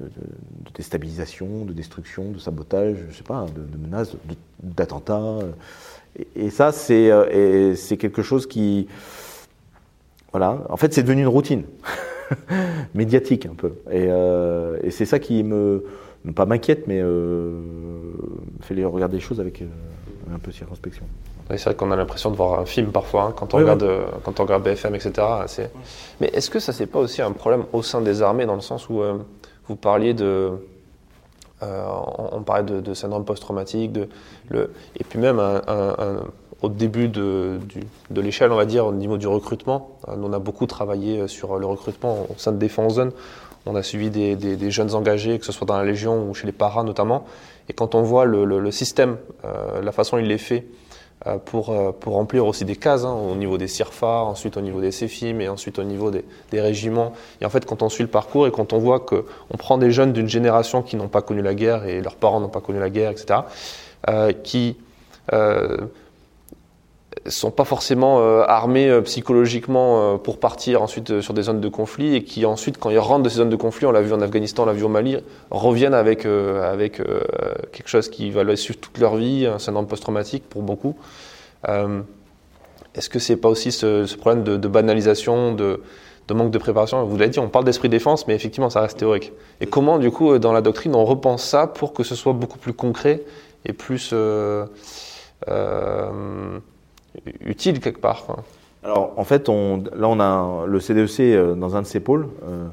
de, de, déstabilisation, de destruction, de sabotage, je sais pas, de, de menaces, d'attentats. Et, ça, c'est quelque chose qui, voilà, en fait, c'est devenu une routine. médiatique un peu. Et, euh, c'est ça qui me, pas m'inquiète, mais euh, fait regarder les choses avec euh, un peu circonspection. C'est vrai qu'on a l'impression de voir un film parfois hein, quand, on oui, regarde, oui. quand on regarde BFM, etc. Mais est-ce que ça, c'est pas aussi un problème au sein des armées, dans le sens où euh, vous parliez de. Euh, on, on, parlait de, de syndrome post-traumatique, de, le, et puis même un, un, un au début de, de l'échelle, on va dire, au niveau du recrutement. Euh, on a beaucoup travaillé sur le recrutement au sein de Défense Zone. On a suivi des, des, des, jeunes engagés, que ce soit dans la Légion ou chez les paras notamment. Et quand on voit le, le, le système, euh, la façon dont il est fait, euh, pour, euh, pour remplir aussi des cases, hein, au niveau des CIRFA, ensuite au niveau des CEFIM et ensuite au niveau des, des, régiments. Et en fait, quand on suit le parcours et quand on voit qu'on prend des jeunes d'une génération qui n'ont pas connu la guerre et leurs parents n'ont pas connu la guerre, etc., euh, qui sont pas forcément euh, armés euh, psychologiquement euh, pour partir ensuite sur des zones de conflit et qui ensuite, quand ils rentrent de ces zones de conflit, on l'a vu en Afghanistan, on l'a vu au Mali, reviennent avec avec quelque chose qui va les suivre toute leur vie, un syndrome post-traumatique pour beaucoup. Est-ce que c'est pas aussi ce, problème de, banalisation, de, de, manque de préparation? Vous l'avez dit, on parle d'esprit défense, mais effectivement, ça reste théorique. Et comment, du coup, dans la doctrine, on repense ça pour que ce soit beaucoup plus concret et plus utile quelque part. Alors en fait, là on a le CDEC e euh, dans un de ses pôles, euh,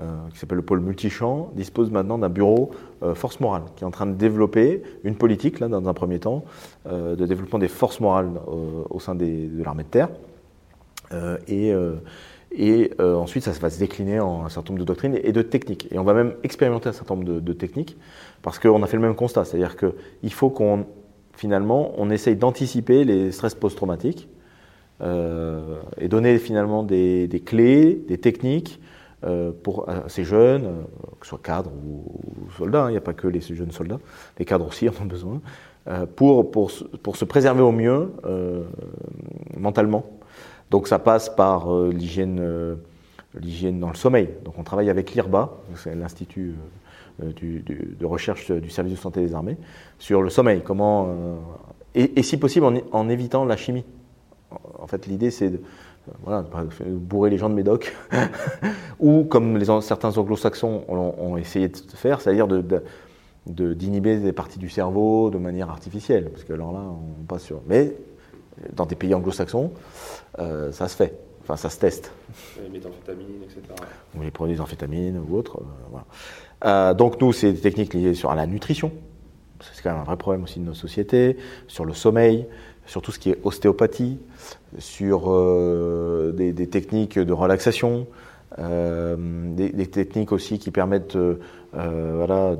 euh, qui s'appelle le pôle multichamp, dispose maintenant d'un bureau force morale, qui est en train de développer une politique, là dans un premier temps, de développement des forces morales au sein des, de l'armée de terre. et et ensuite, ça va se décliner en un certain nombre de doctrines et de techniques. Et on va même expérimenter un certain nombre de, de techniques, parce qu'on a fait le même constat, c'est-à-dire qu'il faut qu'on finalement, on essaye d'anticiper les stress post-traumatiques euh, et donner finalement des, clés, des techniques euh, pour ces jeunes, euh, que ce soit cadres ou, soldats, il hein, n'y a pas que les jeunes soldats, les cadres aussi en ont besoin, euh, pour, pour, pour, se préserver au mieux euh, mentalement. Donc ça passe par euh, l'hygiène l'hygiène dans le sommeil. Donc on travaille avec l'IRBA, c'est l'Institut euh, du, du, de recherche du service de santé des armées sur le sommeil, comment euh, et, et, si possible en, en, évitant la chimie. En fait, l'idée c'est de euh, voilà, bourrer les gens de médoc, ou comme les, certains anglo-saxons ont, ont, essayé de faire, c'est-à-dire de, de d'inhiber des parties du cerveau de manière artificielle, parce que alors là, on passe sur. Mais dans des pays anglo-saxons, euh, ça se fait. Enfin, ça se teste. Les méthamphétamines, etc. Ou les produits d'amphétamines ou autres. Euh, voilà. Euh, donc nous, c'est des techniques liées sur la nutrition. C'est quand même un vrai problème aussi de nos sociétés. Sur le sommeil, sur tout ce qui est ostéopathie, sur euh, des, techniques de relaxation, euh, des, techniques aussi qui permettent voilà,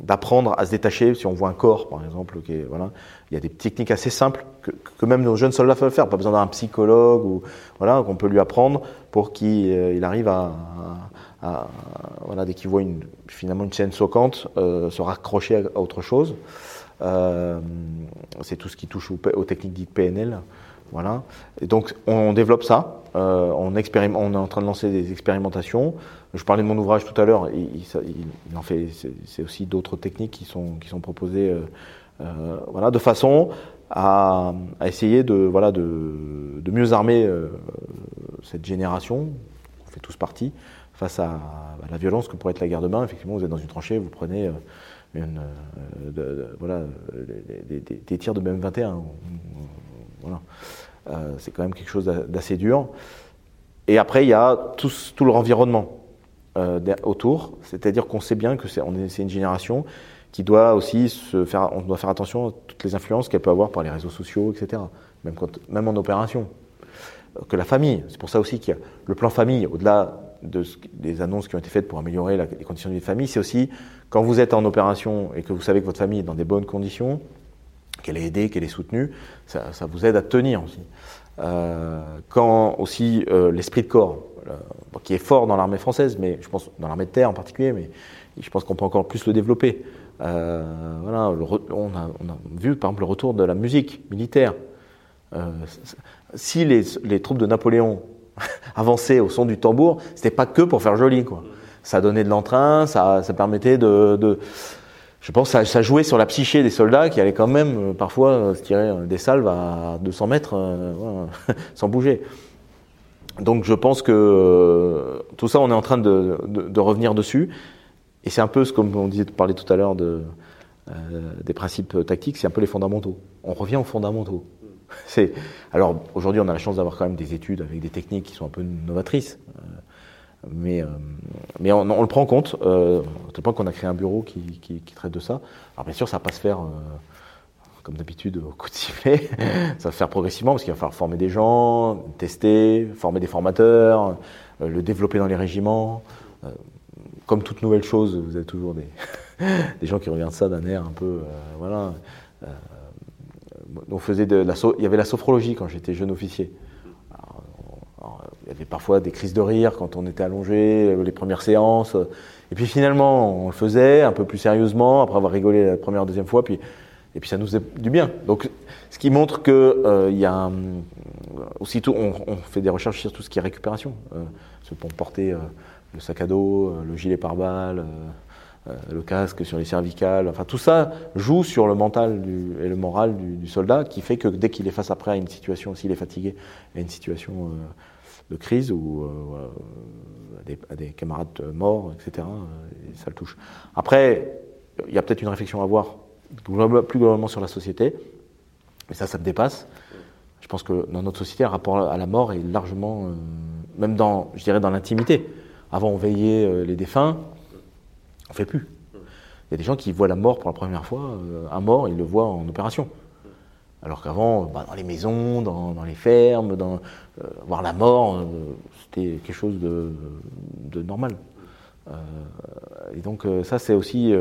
d'apprendre à se détacher. Si on voit un corps, par exemple, voilà, il y a des techniques assez simples que, même nos jeunes soldats peuvent faire. Pas besoin d'un psychologue ou voilà qu'on peut lui apprendre pour qu'il arrive à à, voilà, dès qu'il voit une, finalement une chaîne soquante, euh, se raccrocher à, autre chose. Euh, c'est tout ce qui touche aux, aux, techniques dites PNL. Voilà. Et donc on développe ça. Euh, on, on, est en train de lancer des expérimentations. Je parlais de mon ouvrage tout à l'heure. Il, il, il, en fait. C'est aussi d'autres techniques qui sont qui sont proposées. Euh, euh, voilà, de façon à, à, essayer de voilà de, de mieux armer euh, cette génération fait tous partie face à, la violence que pourrait être la guerre de main. Effectivement, vous êtes dans une tranchée, vous prenez une, voilà, des, tirs de M21. Voilà. c'est quand même quelque chose d'assez dur. Et après, il y a tout, tout le environnement autour, c'est-à-dire qu'on sait bien que c'est une génération qui doit aussi se faire, on doit faire attention à toutes les influences qu'elle peut avoir par les réseaux sociaux, etc. Même, quand, même en opération. Que la famille, c'est pour ça aussi qu'il y a le plan famille, au-delà de des annonces qui ont été faites pour améliorer les conditions de vie de famille, c'est aussi quand vous êtes en opération et que vous savez que votre famille est dans des bonnes conditions, qu'elle est aidée, qu'elle est soutenue, ça, vous aide à tenir aussi. Euh, quand aussi euh, l'esprit de corps, euh, qui est fort dans l'armée française, mais je pense dans l'armée de terre en particulier, mais je pense qu'on peut encore plus le développer. Voilà, on, a, vu par exemple le retour de la musique militaire. Si les, troupes de Napoléon avançaient au son du tambour, c'était pas que pour faire joli, quoi. Ça donnait de l'entrain, ça, ça, permettait de, je pense, ça, ça, jouait sur la psyché des soldats qui allaient quand même euh, parfois se tirer des salves à 200 mètres sans bouger. Donc je pense que tout ça, on est en train de, revenir dessus. Et c'est un peu ce comme on disait, parlait tout à l'heure de, euh, des principes tactiques, c'est un peu les fondamentaux. On revient aux fondamentaux. Alors aujourd'hui on a la chance d'avoir quand même des études avec des techniques qui sont un peu novatrices, euh, mais euh, on, le prend en compte. Euh, à tel point qu'on a créé un bureau qui, traite de ça. Alors bien sûr ça va pas se faire comme d'habitude au coup de sifflet. ça va se faire progressivement parce qu'il va falloir former des gens, tester, former des formateurs, le développer dans les régiments comme toute nouvelle chose, vous avez toujours des, des gens qui regardent ça d'un air un peu, euh, voilà. Euh, on faisait de la, il y avait la sophrologie quand j'étais jeune officier. il y avait parfois des crises de rire quand on était allongé, les premières séances. Et puis finalement, on le faisait un peu plus sérieusement après avoir rigolé la première, deuxième fois. Et puis ça nous faisait du bien. Ce qui montre que euh, y a on, on, fait des recherches sur tout ce qui est récupération, euh, pour porter le sac à dos, euh, le gilet pare-balles, euh, euh, le casque sur les cervicales. Enfin, tout ça joue sur le mental et le moral du, soldat, qui fait que dès qu'il est face après à une situation, s'il est fatigué, à une situation de crise ou à des, à, des, camarades morts, etc., ça le touche. Après, il y a peut-être une réflexion à avoir plus globalement sur la société, mais ça, ça me dépasse. Je pense que dans notre société, le rapport à la mort est largement, même dans, je dirais, dans l'intimité. Avant, on veillait euh, les défunts. On fait plus. Il y a des gens qui voient la mort pour la première fois. Euh, un mort, ils le voient en opération. Alors qu'avant, bah, dans les maisons, dans, les fermes, euh, voir la mort, c'était quelque chose de, normal. et donc ça, c'est aussi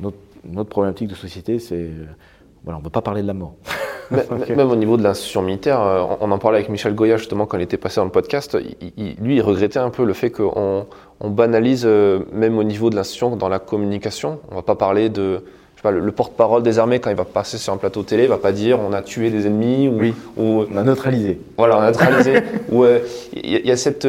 notre, problématique de société, c'est voilà, on ne peut pas parler de la mort. Même au niveau de l'institution militaire, euh, on en parlait avec Michel Goya justement quand il était passé dans le podcast. lui, il regrettait un peu le fait qu'on on banalise, euh, même au niveau de l'institution, dans la communication. On va pas parler de. Je sais pas, le, porte-parole des armées, quand il va passer sur un plateau télé, va pas dire on a tué des ennemis ou. Oui, ou on a neutralisé. Voilà, on a neutralisé. ou il euh, y, y, a cette.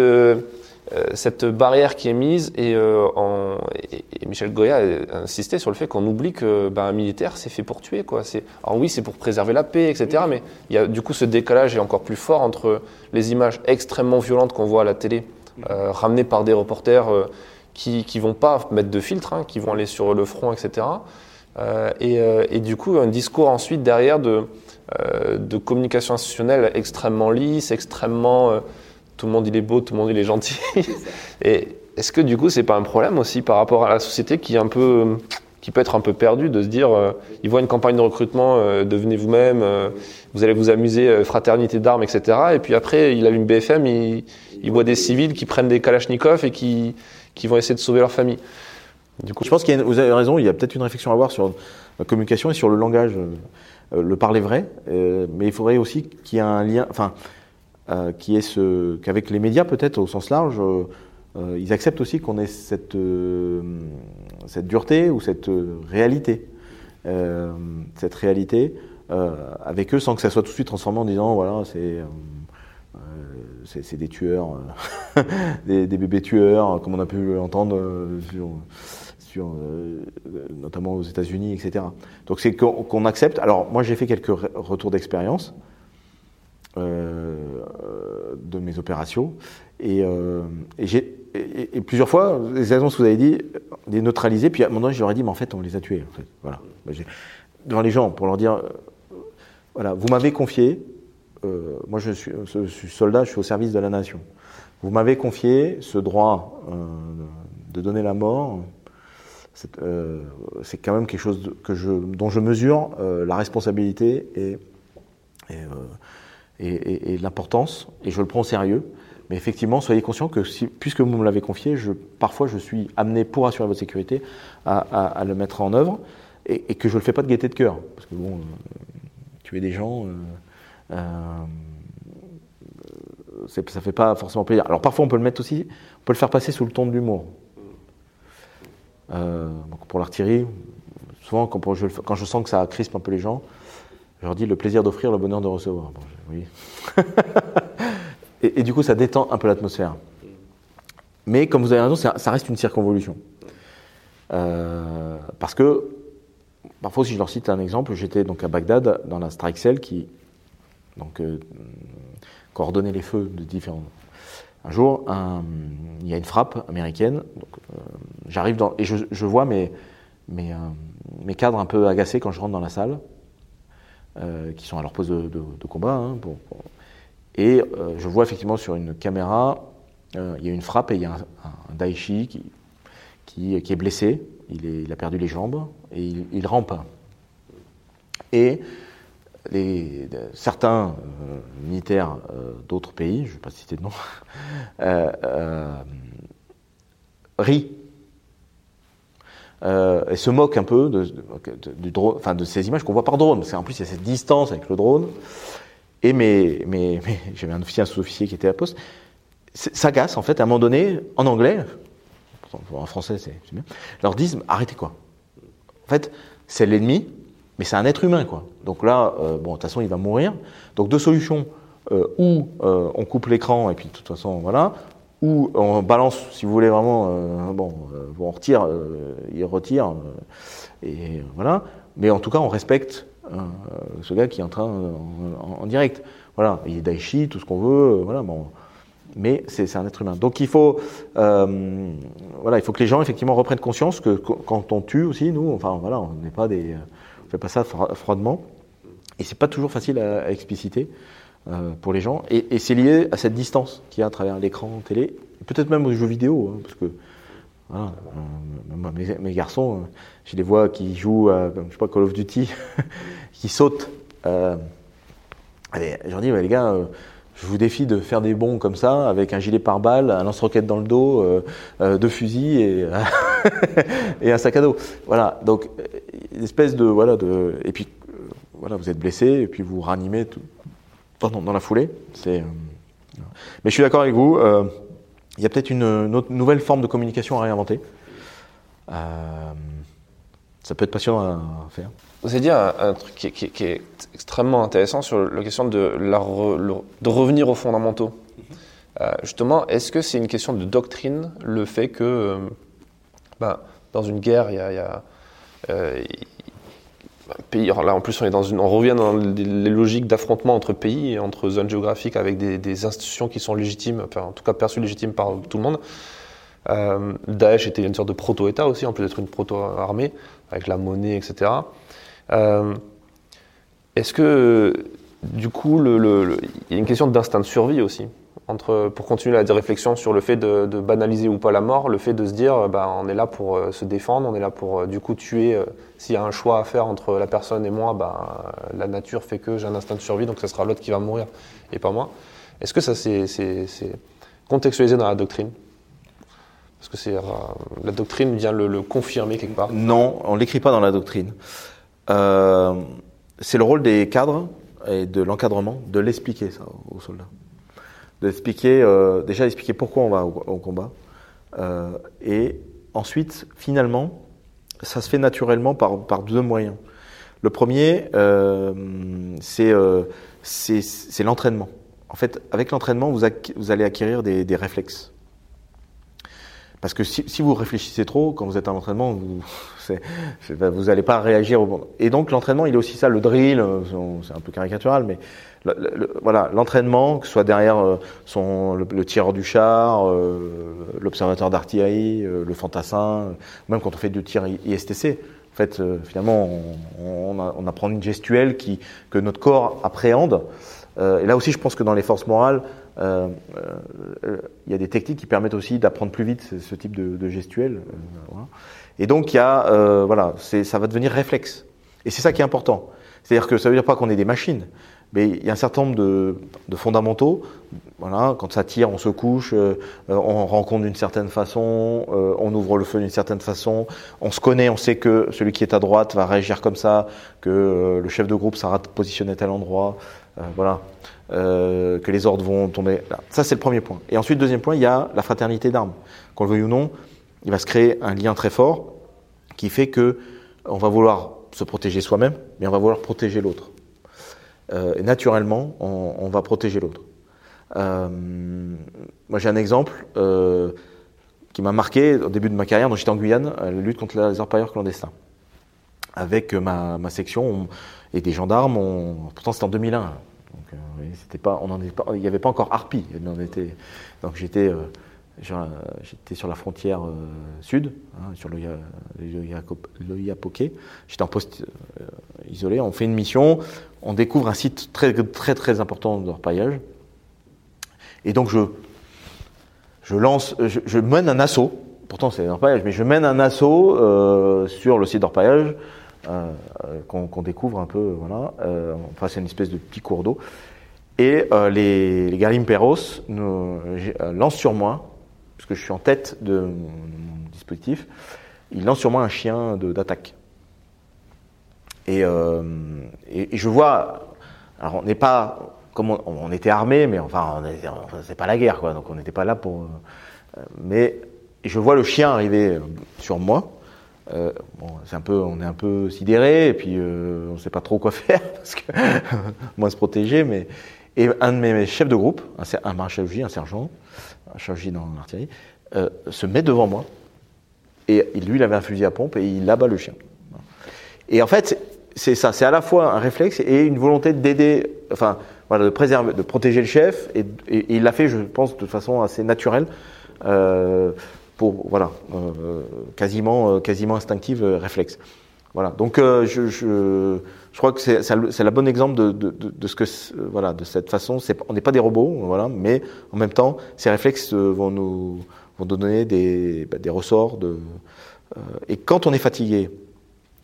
Euh, cette barrière qui est mise et, euh, en, et, Michel Goya a insisté sur le fait qu'on oublie que ben, un militaire c'est fait pour tuer quoi. Alors oui c'est pour préserver la paix etc. Mais il y a du coup ce décalage est encore plus fort entre les images extrêmement violentes qu'on voit à la télé euh, ramenées par des reporters euh, qui qui vont pas mettre de filtre, hein, qui vont aller sur le front etc. Euh, et, et, du coup un discours ensuite derrière de de communication institutionnelle extrêmement lisse, extrêmement tout le monde il est beau, tout le monde il est gentil. Et est-ce que du coup c'est pas un problème aussi par rapport à la société qui est un peu qui peut être un peu perdu de se dire euh, il voit une campagne de recrutement euh, devenez vous-même euh, vous allez vous amuser euh, fraternité d'armes etc et puis après il allume BFM il, il voit des civils qui prennent des kalachnikovs et qui qui vont essayer de sauver leur famille. Du coup je pense qu'il vous avez raison il y a peut-être une réflexion à avoir sur la communication et sur le langage le parler vrai. Mais il faudrait aussi qu'il y ait un lien enfin qui est ce qu'avec les médias peut-être au sens large, euh, euh, ils acceptent aussi qu'on ait cette, cette dureté ou cette réalité, cette réalité avec eux sans que ça soit tout de suite transformé en disant voilà c'est c'est des tueurs, des, bébés tueurs, comme on a pu l'entendre notamment aux États-Unis, etc. Donc c'est qu'on accepte. Alors moi j'ai fait quelques retours d'expérience. Euh, de mes opérations. Euh, et j'ai et, plusieurs fois, les annonces vous avez dit, des neutraliser, puis à un moment donné, ai dit, mais en fait, on les a tués. Voilà. Ben, devant les gens, pour leur dire, euh, voilà, vous m'avez confié, euh, moi je suis, soldat, je suis au service de la nation. Vous m'avez confié ce droit euh, de donner la mort. C'est quand même quelque chose dont je mesure la responsabilité et l'importance, et je le prends au sérieux. Mais effectivement, soyez conscient que puisque vous me l'avez confié, parfois je suis amené pour assurer votre sécurité à, le mettre en œuvre et, que je ne le fais pas de gaieté de cœur. Parce que bon, euh, tuer des gens, euh, euh, ça ne fait pas forcément plaisir. Alors parfois on peut le mettre aussi, on peut le faire passer sous le ton de l'humour. Pour l'artillerie, souvent quand, je, sens que ça crispe un peu les gens, je leur dis le plaisir d'offrir, le bonheur de recevoir. Bon, oui. et, du coup, ça détend un peu l'atmosphère. Mais comme vous avez raison, ça, reste une circonvolution. Euh, parce que, parfois, si je leur cite un exemple, j'étais donc à Bagdad dans la Strike Cell qui euh, coordonnait les feux de différents. Un jour, il y a une frappe américaine. euh, J'arrive dans et je, vois mes, cadres un peu agacés quand je rentre dans la salle, qui sont à leur poste de, combat. hein, et euh, je vois effectivement sur une caméra, euh, il y a une frappe et il y a un, un Daichi qui, qui, est blessé. Il, a perdu les jambes et il, rampe. Et certains euh, militaires d'autres pays, je ne vais pas citer de nom, rient et se moquent un peu de, de ces images qu'on voit par drone. Parce qu'en plus, il y a cette distance avec le drone. Et mes, mes, j'avais un officier, un sous-officier qui était à poste, c'est- s'agace en fait à un moment donné, en anglais, en français c'est bien, leur disent arrêtez quoi. En fait, c'est l'ennemi, mais c'est un être humain quoi. Donc là, euh, bon, de toute façon, il va mourir. Donc deux solutions euh, ou euh, on coupe l'écran et puis de toute façon voilà, ou on balance, si vous voulez vraiment, bon, on retire, il retire, et voilà. Mais en tout cas, on respecte ce gars qui est en train euh, en, direct. Voilà, il est Daichi, tout ce qu'on veut, euh, voilà, bon. Mais c'est un être humain. Donc il faut, euh, voilà, il faut que les gens effectivement reprennent conscience que qu- quand on tue aussi, nous, enfin voilà, on n'est pas des, on fait pas ça fro- froidement. Et c'est pas toujours facile à, expliciter euh, pour les gens. Et, c'est lié à cette distance qu'il y a à travers l'écran télé, peut-être même aux jeux vidéo, hein, parce que voilà, euh, mes, garçons, euh, je les vois qui jouent à, je sais pas, Call of Duty, qui sautent. Euh, je leur dis, les gars, euh, je vous défie de faire des bons comme ça, avec un gilet pare-balles, un lance-roquette dans le dos, euh, deux fusils et, un sac à dos. Voilà, donc une espèce de voilà de et puis voilà, vous êtes blessé et puis vous ranimez tout, dans la foulée. Mais je suis d'accord avec vous. il y a peut-être une, nouvelle forme de communication à réinventer. Ça peut être passionnant à faire. Vous avez dit un, un truc qui, est- qui est- qui est extrêmement intéressant sur la question de, la re- le- de revenir aux fondamentaux. Euh, justement, est-ce que c'est une question de doctrine, le fait que euh, ben, dans une guerre, il y a, il y a, euh, un pays, alors là en plus on, est dans une, on revient dans les, logiques d'affrontement entre pays, et entre zones géographiques avec des, des institutions qui sont légitimes, enfin en tout cas perçues légitimes par tout le monde. Daesh était une sorte de proto-État aussi, en plus d'être une proto-armée, avec la monnaie, etc. Euh, Est-ce que, du coup, il y a une question d'instinct de survie aussi Pour continuer la réflexion sur le fait de, banaliser ou pas la mort, le fait de se dire, euh, bah, on est là pour euh, se défendre, on est là pour, du coup, tuer. S'il y a un choix à faire entre la personne et moi, bah, la nature fait que j'ai un instinct de survie, donc ce sera l'autre qui va mourir et pas moi. Est-ce que ça, c'est contextualisé dans la doctrine? Parce que la doctrine vient le, le confirmer quelque part. Non, on l'écrit pas dans la doctrine. Euh, c'est le rôle des cadres et de l'encadrement de l'expliquer aux soldats, euh, déjà expliquer pourquoi on va au, combat euh, et ensuite finalement ça se fait naturellement par deux moyens. Le premier euh, c'est l'entraînement. En fait, avec l'entraînement, vous, allez acquérir des réflexes. Parce que si, si, vous réfléchissez trop, quand vous êtes à l'entraînement, vous n'allez pas réagir au bon. Et donc l'entraînement, il est aussi ça, le drill, euh, c'est un peu caricatural, mais le, le, voilà, l'entraînement, que ce soit derrière euh, son, le, tireur du char, euh, l'observateur d'artillerie, le fantassin, même quand on fait du tir ISTC, en fait, finalement, on, on, on, apprend une gestuelle qui, que notre corps appréhende. et là aussi, je pense que dans les forces morales, euh, euh, il y a des techniques qui permettent aussi d'apprendre plus vite ce, type de, de. Euh. Et donc y a, voilà, ça va devenir réflexe. Et c'est ça qui est important. C'est-à-dire que ça veut dire pas qu'on est des machines, mais il y a un certain nombre de, fondamentaux. Voilà, quand ça tire, on se couche, euh, on rencontre d'une certaine façon, euh, on ouvre le feu d'une certaine façon, on se connaît, on sait que celui qui est à droite va réagir comme ça, que euh, le chef de groupe sera positionné à tel endroit, voilà. Euh, que les ordres vont tomber. Ça, c'est le premier point. Et ensuite, deuxième point, il y a la fraternité d'armes. Qu'on le veuille ou non, il va se créer un lien très fort qui fait que on va vouloir se protéger soi-même, mais on va vouloir protéger l'autre. Euh, et naturellement, on, va protéger l'autre. Euh, moi, j'ai un exemple qui m'a marqué au début de ma carrière. J'étais en Guyane, la lutte contre les orpailleurs clandestins. Avec ma, section on, et des gendarmes, pourtant c'était en 2001, donc, euh, c'était pas, on en pas, il n'y avait pas encore Harpy. On était, donc j'étais, euh, j'étais sur la frontière euh, sud, hein, sur le, le, Yapoké. J'étais en poste euh, isolé. On fait une mission. On découvre un site très très très important d'orpaillage. Et donc je, je lance, je, je mène un assaut. Pourtant c'est un mais je mène un assaut euh, sur le site d'orpaillage euh, qu'on qu découvre un peu, voilà. Euh, enfin, c'est une espèce de petit cours d'eau. Et euh, les, les Galimperos lancent sur moi, puisque je suis en tête de mon dispositif, ils lancent sur moi un chien d'attaque. Et, euh, je vois, alors on n'est pas, comme on, on, était armé, mais enfin, c'est pas la guerre, quoi, donc on n'était pas là pour. Euh, mais je vois le chien arriver sur moi, euh, c'est un peu, on est un peu sidéré et puis euh, on ne sait pas trop quoi faire parce que moins se protéger. Mais et un de mes chefs de groupe, un, un maréchal un sergent, un chargé dans l'artillerie, euh, se met devant moi et lui il avait un fusil à pompe et il abat le chien. Et en fait c'est ça, c'est à la fois un réflexe et une volonté d'aider, enfin voilà, de préserver, de protéger le chef et, il l'a fait, je pense, de façon assez naturelle. Pour voilà euh, quasiment euh, quasiment instinctive euh, réflexe. Voilà. Donc je, je, je, crois que c'est la bonne exemple de, de, de, ce que voilà de cette façon. On n'est pas des robots voilà, mais en même temps ces réflexes vont nous vont donner des bah, des ressorts de et quand on est fatigué,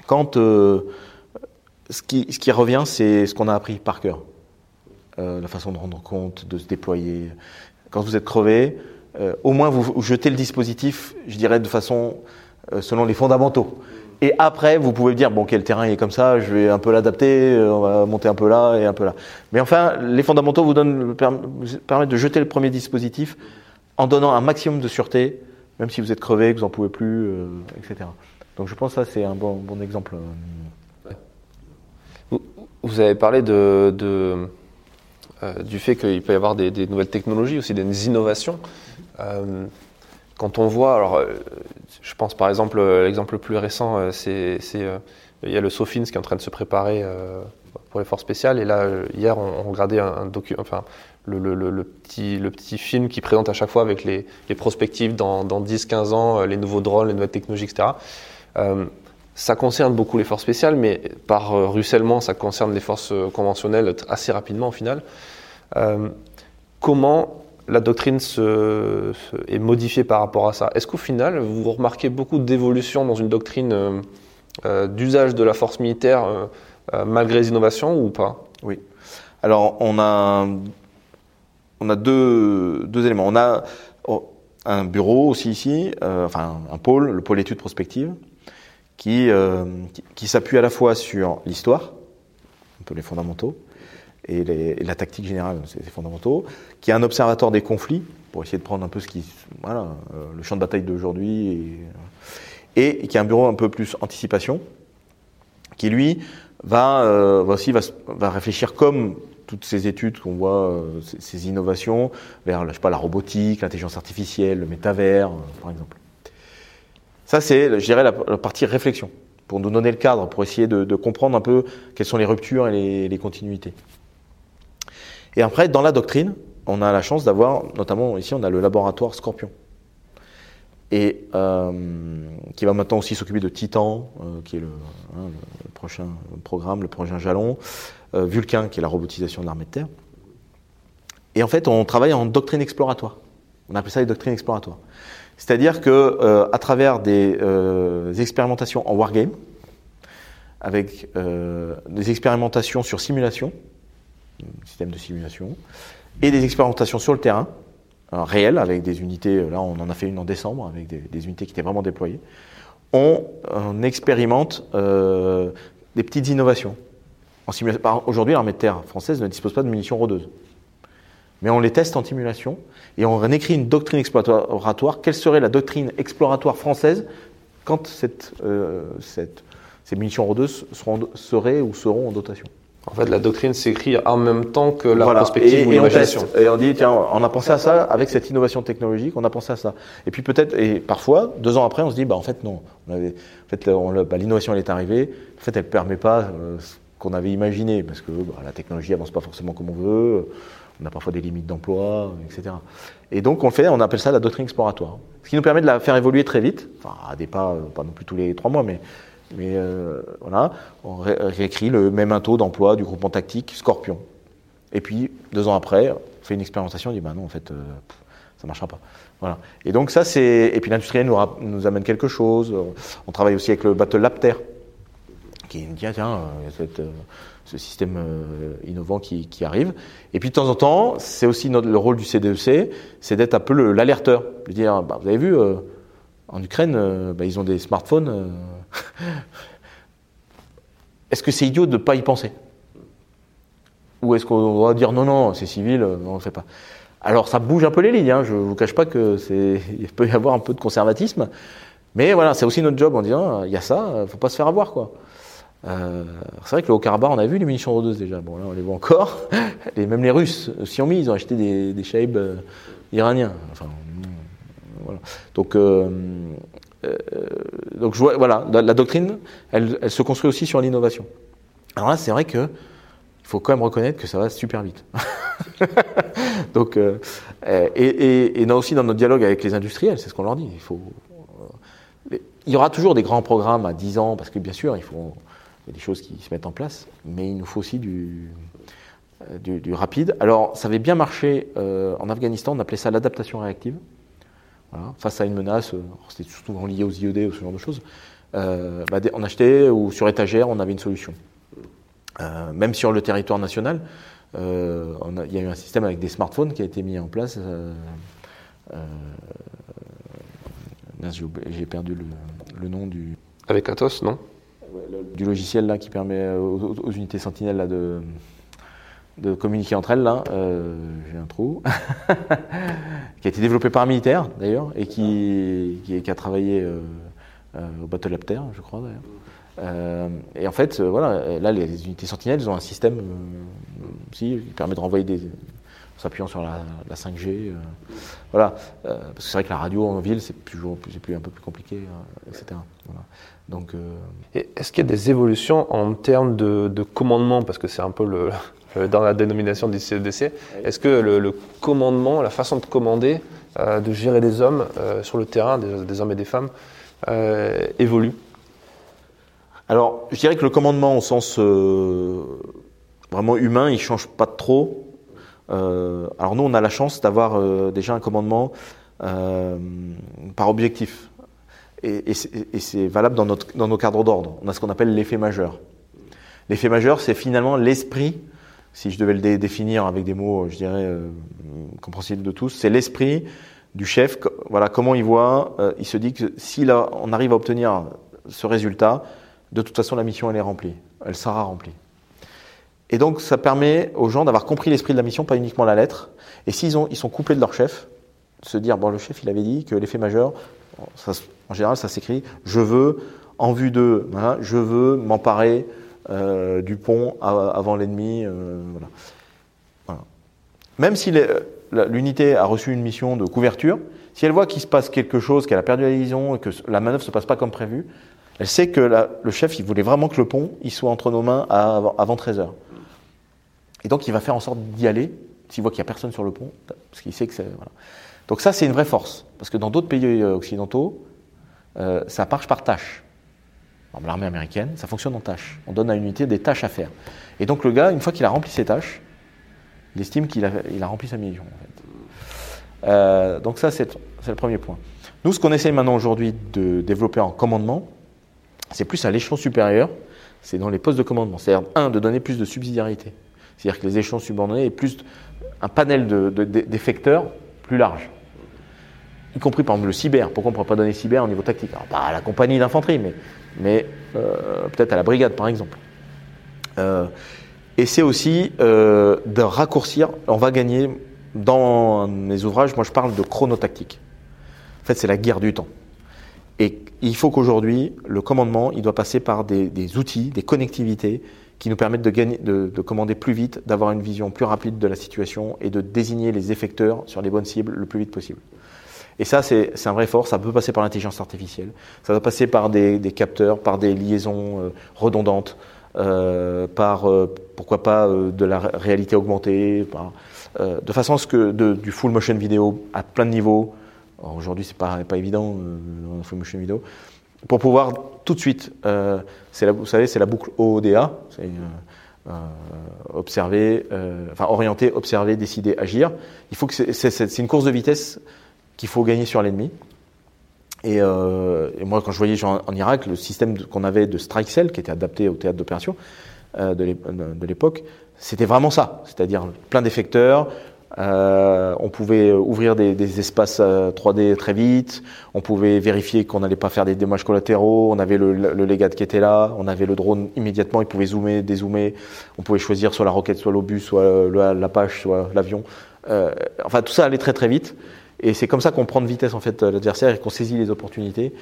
quand ce qui ce qui revient c'est ce qu'on a appris par cœur, la façon de rendre compte, de se déployer. Quand vous êtes crevé, au moins vous jetez le dispositif, je dirais, de façon euh, selon les fondamentaux. Et après, vous pouvez dire, bon, quel terrain est comme ça, je vais un peu l'adapter, euh, on va monter un peu là et un peu là. Mais enfin, les fondamentaux vous, permettent de jeter le premier dispositif en donnant un maximum de sûreté, même si vous êtes crevé, que vous n'en pouvez plus, euh, etc. Donc je pense que ça, c'est un bon, bon exemple. Vous avez parlé euh, du fait qu'il peut y avoir des, nouvelles technologies, aussi des innovations. Euh, quand on voit, alors, euh, je pense par exemple, euh, l'exemple le plus récent, c'est, il y a le Sofins qui est en train de se préparer pour les forces spéciales. Et là, hier, on, on regardait un, un enfin, le, petit, le petit film qui présente à chaque fois avec les, les prospectives dans, dans 10-15 ans, les nouveaux drones, les nouvelles technologies, etc. Ça concerne beaucoup les forces spéciales, mais par ruissellement, ça concerne les forces conventionnelles assez rapidement au final. Comment la doctrine se, est modifiée par rapport à ça. Est-ce qu'au final, vous remarquez beaucoup d'évolution dans une doctrine euh, euh, d'usage de la force militaire euh, malgré les innovations ou pas? Oui. Alors, on a, on a deux, éléments. On a oh, un bureau aussi ici, enfin un pôle, le pôle études prospectives, qui, qui, qui s'appuie à la fois sur l'histoire, un peu les fondamentaux, et, la tactique générale, c'est fondamentaux, qui est un observateur des conflits, pour essayer de prendre un peu ce qui, voilà, euh, le champ de bataille d'aujourd'hui, et, qui a un bureau un peu plus anticipation, qui lui va, euh, aussi va, réfléchir comme toutes ces études qu'on voit, euh, ces, innovations, vers je sais pas, la robotique, l'intelligence artificielle, le métavers, par exemple. Ça, c'est, je dirais, la, partie réflexion, pour nous donner le cadre, pour essayer de, comprendre un peu quelles sont les ruptures et les, continuités. Et après, dans la doctrine, on a la chance d'avoir, notamment ici, on a le laboratoire Scorpion. Et euh, qui va maintenant aussi s'occuper de Titan, euh, qui est le, hein, le, prochain programme, le prochain jalon, euh, Vulcain, qui est la robotisation de l'armée de terre. Et en fait, on travaille en doctrine exploratoire. On appelle ça les doctrines exploratoires. C'est-à-dire que euh, à travers des expérimentations en wargame, avec des expérimentations sur simulation, système de simulation, et des expérimentations sur le terrain, réel, avec des unités, là on en a fait une en décembre, avec des, unités qui étaient vraiment déployées, on, expérimente des petites innovations. Aujourd'hui, l'armée de terre française ne dispose pas de munitions rôdeuses mais on les teste en simulation et on écrit une doctrine exploratoire. Quelle serait la doctrine exploratoire française quand euh, ces munitions rôdeuses seraient ou seront en dotation? En fait, la doctrine s'écrit en même temps que la prospective et, ou l'imagination. Et on dit, tiens, on a pensé à ça avec cette innovation technologique, on a pensé à ça. Et puis peut-être, et parfois, deux ans après, on se dit, bah en fait non, on avait, en fait, bah, l'innovation elle est arrivée. En fait, elle permet pas euh, ce qu'on avait imaginé parce que bah, la technologie avance pas forcément comme on veut on a parfois des limites d'emploi, etc. Et donc on fait, on appelle ça la doctrine exploratoire. Ce qui nous permet de la faire évoluer très vite, enfin à des pas, pas non plus tous les trois mois, mais, mais euh, voilà, on réécrit le même taux d'emploi du groupement tactique Scorpion. Et puis deux ans après, on fait une expérimentation, on dit bah non en fait euh, ça marchera pas. Voilà. Et donc ça c'est, et puis l'industriel nous, amène quelque chose. On travaille aussi avec le Battle Lapter, qui nous dit ah, tiens, euh, cette, ce système euh, innovant qui, arrive. Et puis de temps en temps, c'est aussi le rôle du CDEC, e c'est d'être un peu l'alerteur, de dire, bah, vous avez vu, euh, en Ukraine, euh, bah, ils ont des smartphones. est-ce que c'est idiot de ne pas y penser? Ou est-ce qu'on va dire non, non, c'est civil, on ne le fait pas Alors ça bouge un peu les lignes, hein, je ne vous cache pas que c'est, il peut y avoir un peu de conservatisme, mais voilà, c'est aussi notre job en disant, il y a ça, il ne faut pas se faire avoir, quoi. Euh, c'est vrai que le Haut-Karabakh, on a vu les munitions rôdeuses déjà. Bon, là, on les voit encore. Et même les Russes, Xiaomi, ils ont acheté des, des euh, iraniens. Enfin, voilà. Donc, euh, donc je vois, voilà, la, doctrine, elle, se construit aussi sur l'innovation. Alors là, c'est vrai que il faut quand même reconnaître que ça va super vite. donc, et, et, et, aussi dans notre dialogue avec les industriels, c'est ce qu'on leur dit. Il faut, il y aura toujours des grands programmes à 10 ans, parce que bien sûr, il faut y a des choses qui se mettent en place, mais il nous faut aussi du, euh, rapide. Alors, ça avait bien marché euh, en Afghanistan, on appelait ça l'adaptation réactive. Voilà. Face à une menace, euh, c'était souvent lié aux IED ou ce genre de choses. Bah, on achetait ou sur étagère, on avait une solution. même sur le territoire national, il y a eu un système avec des smartphones qui a été mis en place. J'ai perdu le, le, nom du. Avec Atos, non? du logiciel là, qui permet aux, unités sentinelles là, de, de communiquer entre elles. Là, euh, j'ai un trou, qui a été développé par un militaire d'ailleurs et qui, qui, a travaillé euh, euh, au Battle Lapter, je crois d'ailleurs. et en fait, voilà, là, les unités sentinelles, ils ont un système qui permet de renvoyer des, en s'appuyant sur la, 5G. voilà, parce que c'est vrai que la radio en ville, c'est toujours plus, plus, un peu plus compliqué, etc. Voilà. Donc, euh, Est-ce qu'il y a des évolutions en termes de, commandement? Parce que c'est un peu le, dans la dénomination du CEDC. Est-ce que le, commandement, la façon de commander, euh, de gérer des hommes euh, sur le terrain, des, hommes et des femmes, évolue? Alors, je dirais que le commandement au sens vraiment humain, il change pas trop. alors nous, on a la chance d'avoir déjà un commandement par objectif et, c'est valable dans, notre, dans nos cadres d'ordre. On a ce qu'on appelle l'effet majeur. L'effet majeur, c'est finalement l'esprit, si je devais le définir avec des mots, je dirais, euh, compréhensibles de tous, c'est l'esprit du chef, voilà, comment il voit, euh, il se dit que si on arrive à obtenir ce résultat, de toute façon, la mission, elle est remplie. Elle sera remplie. Et donc, ça permet aux gens d'avoir compris l'esprit de la mission, pas uniquement la lettre. Et s'ils ils sont couplés de leur chef, se dire, bon, le chef, il avait dit que l'effet majeur, en général, ça s'écrit je veux, en vue de, je veux m'emparer euh, du pont avant l'ennemi. Euh, voilà. Même si la- l'unité a reçu une mission de couverture, si elle voit qu'il se passe quelque chose, qu'elle a perdu la liaison et que la manœuvre se passe pas comme prévu, elle sait que le chef, il voulait vraiment que le pont, il soit entre nos mains avant, avant 13 heures. Et donc, il va faire en sorte d'y aller s'il voit qu'il n'y a personne sur le pont, parce qu'il sait que c'est. Voilà. Donc, ça, c'est une vraie force. Parce que dans d'autres pays euh, occidentaux, euh, ça marche par tâche. L'armée américaine, ça fonctionne en tâches. On donne à une unité des tâches à faire. Et donc, le gars, une fois qu'il a rempli ses tâches, il estime qu'il a, rempli sa mission. Euh, donc, ça, c'est le premier point. Nous, ce qu'on essaye maintenant aujourd'hui de développer en commandement, c'est plus à l'échelon supérieur, c'est dans les postes de commandement. C'est-à-dire, un, de donner plus de subsidiarité. C'est-à-dire que les échelons subordonnés aient plus un panel de- de- d'effecteurs plus large. Y compris par exemple le cyber. Pourquoi on ne pourrait pas donner cyber au niveau tactique? Alors, Pas à la compagnie d'infanterie, mais, mais euh, peut-être à la brigade par exemple. Euh, et c'est aussi euh, de raccourcir. On va gagner dans mes ouvrages, moi je parle de chronotactique. En fait, c'est la guerre du temps. Et il faut qu'aujourd'hui, le commandement, il doit passer par des, outils, des connectivités qui nous permettent de commander plus vite, d'avoir une vision plus rapide de la situation et de désigner les effecteurs sur les bonnes cibles le plus vite possible. Et ça, c'est un vrai effort. Ça peut passer par l'intelligence artificielle. Ça doit passer par des, capteurs, par des liaisons euh, redondantes, euh, par, euh, pourquoi pas, de la ré- réalité augmentée, de façon à ce que du full motion vidéo à plein de niveaux. Aujourd'hui, c'est pas, pas évident, la full motion vidéo. Pour pouvoir tout de suite, vous savez, c'est la boucle OODA. C'est observer, enfin orienter, observer, décider, agir. Il faut que c'est une course de vitesse qu'il faut gagner sur l'ennemi. Et, euh, et moi, quand je voyais en Irak, le système qu'on avait de strike cell, qui était adapté au théâtre d'opération euh, de l'ép- de l'époque, c'était vraiment ça. C'est-à-dire plein d'effecteurs. euh, on pouvait ouvrir des, espaces euh, 3D très vite. On pouvait vérifier qu'on n'allait pas faire des dommages collatéraux. On avait le, le qui était là. On avait le drone immédiatement. Il pouvait zoomer, dézoomer. On pouvait choisir soit la roquette, soit l'obus, soit l'Apache, soit l'avion. Euh, enfin, tout ça allait très très vite. Et c'est comme ça qu'on prend de vitesse en fait l'adversaire et qu'on saisit les opportunités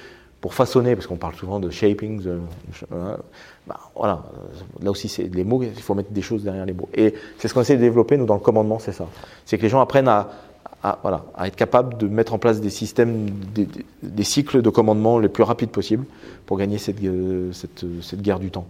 pour façonner, parce qu'on parle souvent de shaping, euh, bah, voilà, là aussi c'est les mots, il faut mettre des choses derrière les mots. Et c'est ce qu'on essaie de développer nous dans le commandement, c'est ça. C'est que les gens apprennent à, voilà, à être capables de mettre en place des systèmes, des, des- des cycles de commandement les plus rapides possibles pour gagner cette, euh, cette, cette guerre du temps,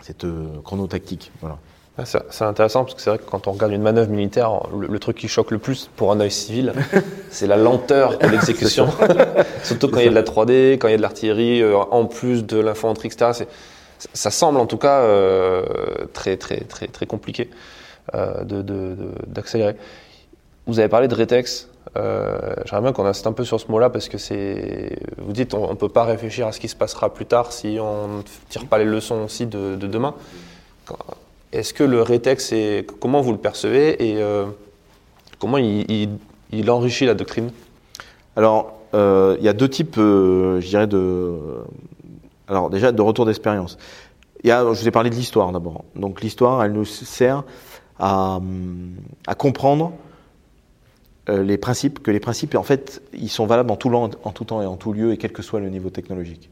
cette euh, chronotactique. Voilà. Ah, C'est intéressant parce que c'est vrai que quand on regarde une manœuvre militaire, le, le truc qui choque le plus pour un œil civil, c'est la lenteur de l'exécution. Surtout quand il y a de la 3D, quand il y a de l'artillerie, euh, en plus de l'infanterie, etc. Ça semble en tout cas euh, très, très, très, très compliqué euh, de- de- de- d'accélérer. Vous avez parlé de rétex. J'aimerais bien qu'on insiste un peu sur ce mot-là parce que c'est. Vous dites on ne peut pas réfléchir à ce qui se passera plus tard si on ne tire pas les leçons aussi de, de demain. Quand- est-ce que le rétex, est, comment vous le percevez et euh, comment il, enrichit la doctrine? Alors, euh, il y a deux types, euh, je dirais, de. Alors, déjà, de retour d'expérience. Je vous ai parlé de l'histoire d'abord. Donc, l'histoire, elle nous sert à, comprendre les principes, que les principes, en fait, ils sont valables en tout, temps et en tout lieu, et quel que soit le niveau technologique.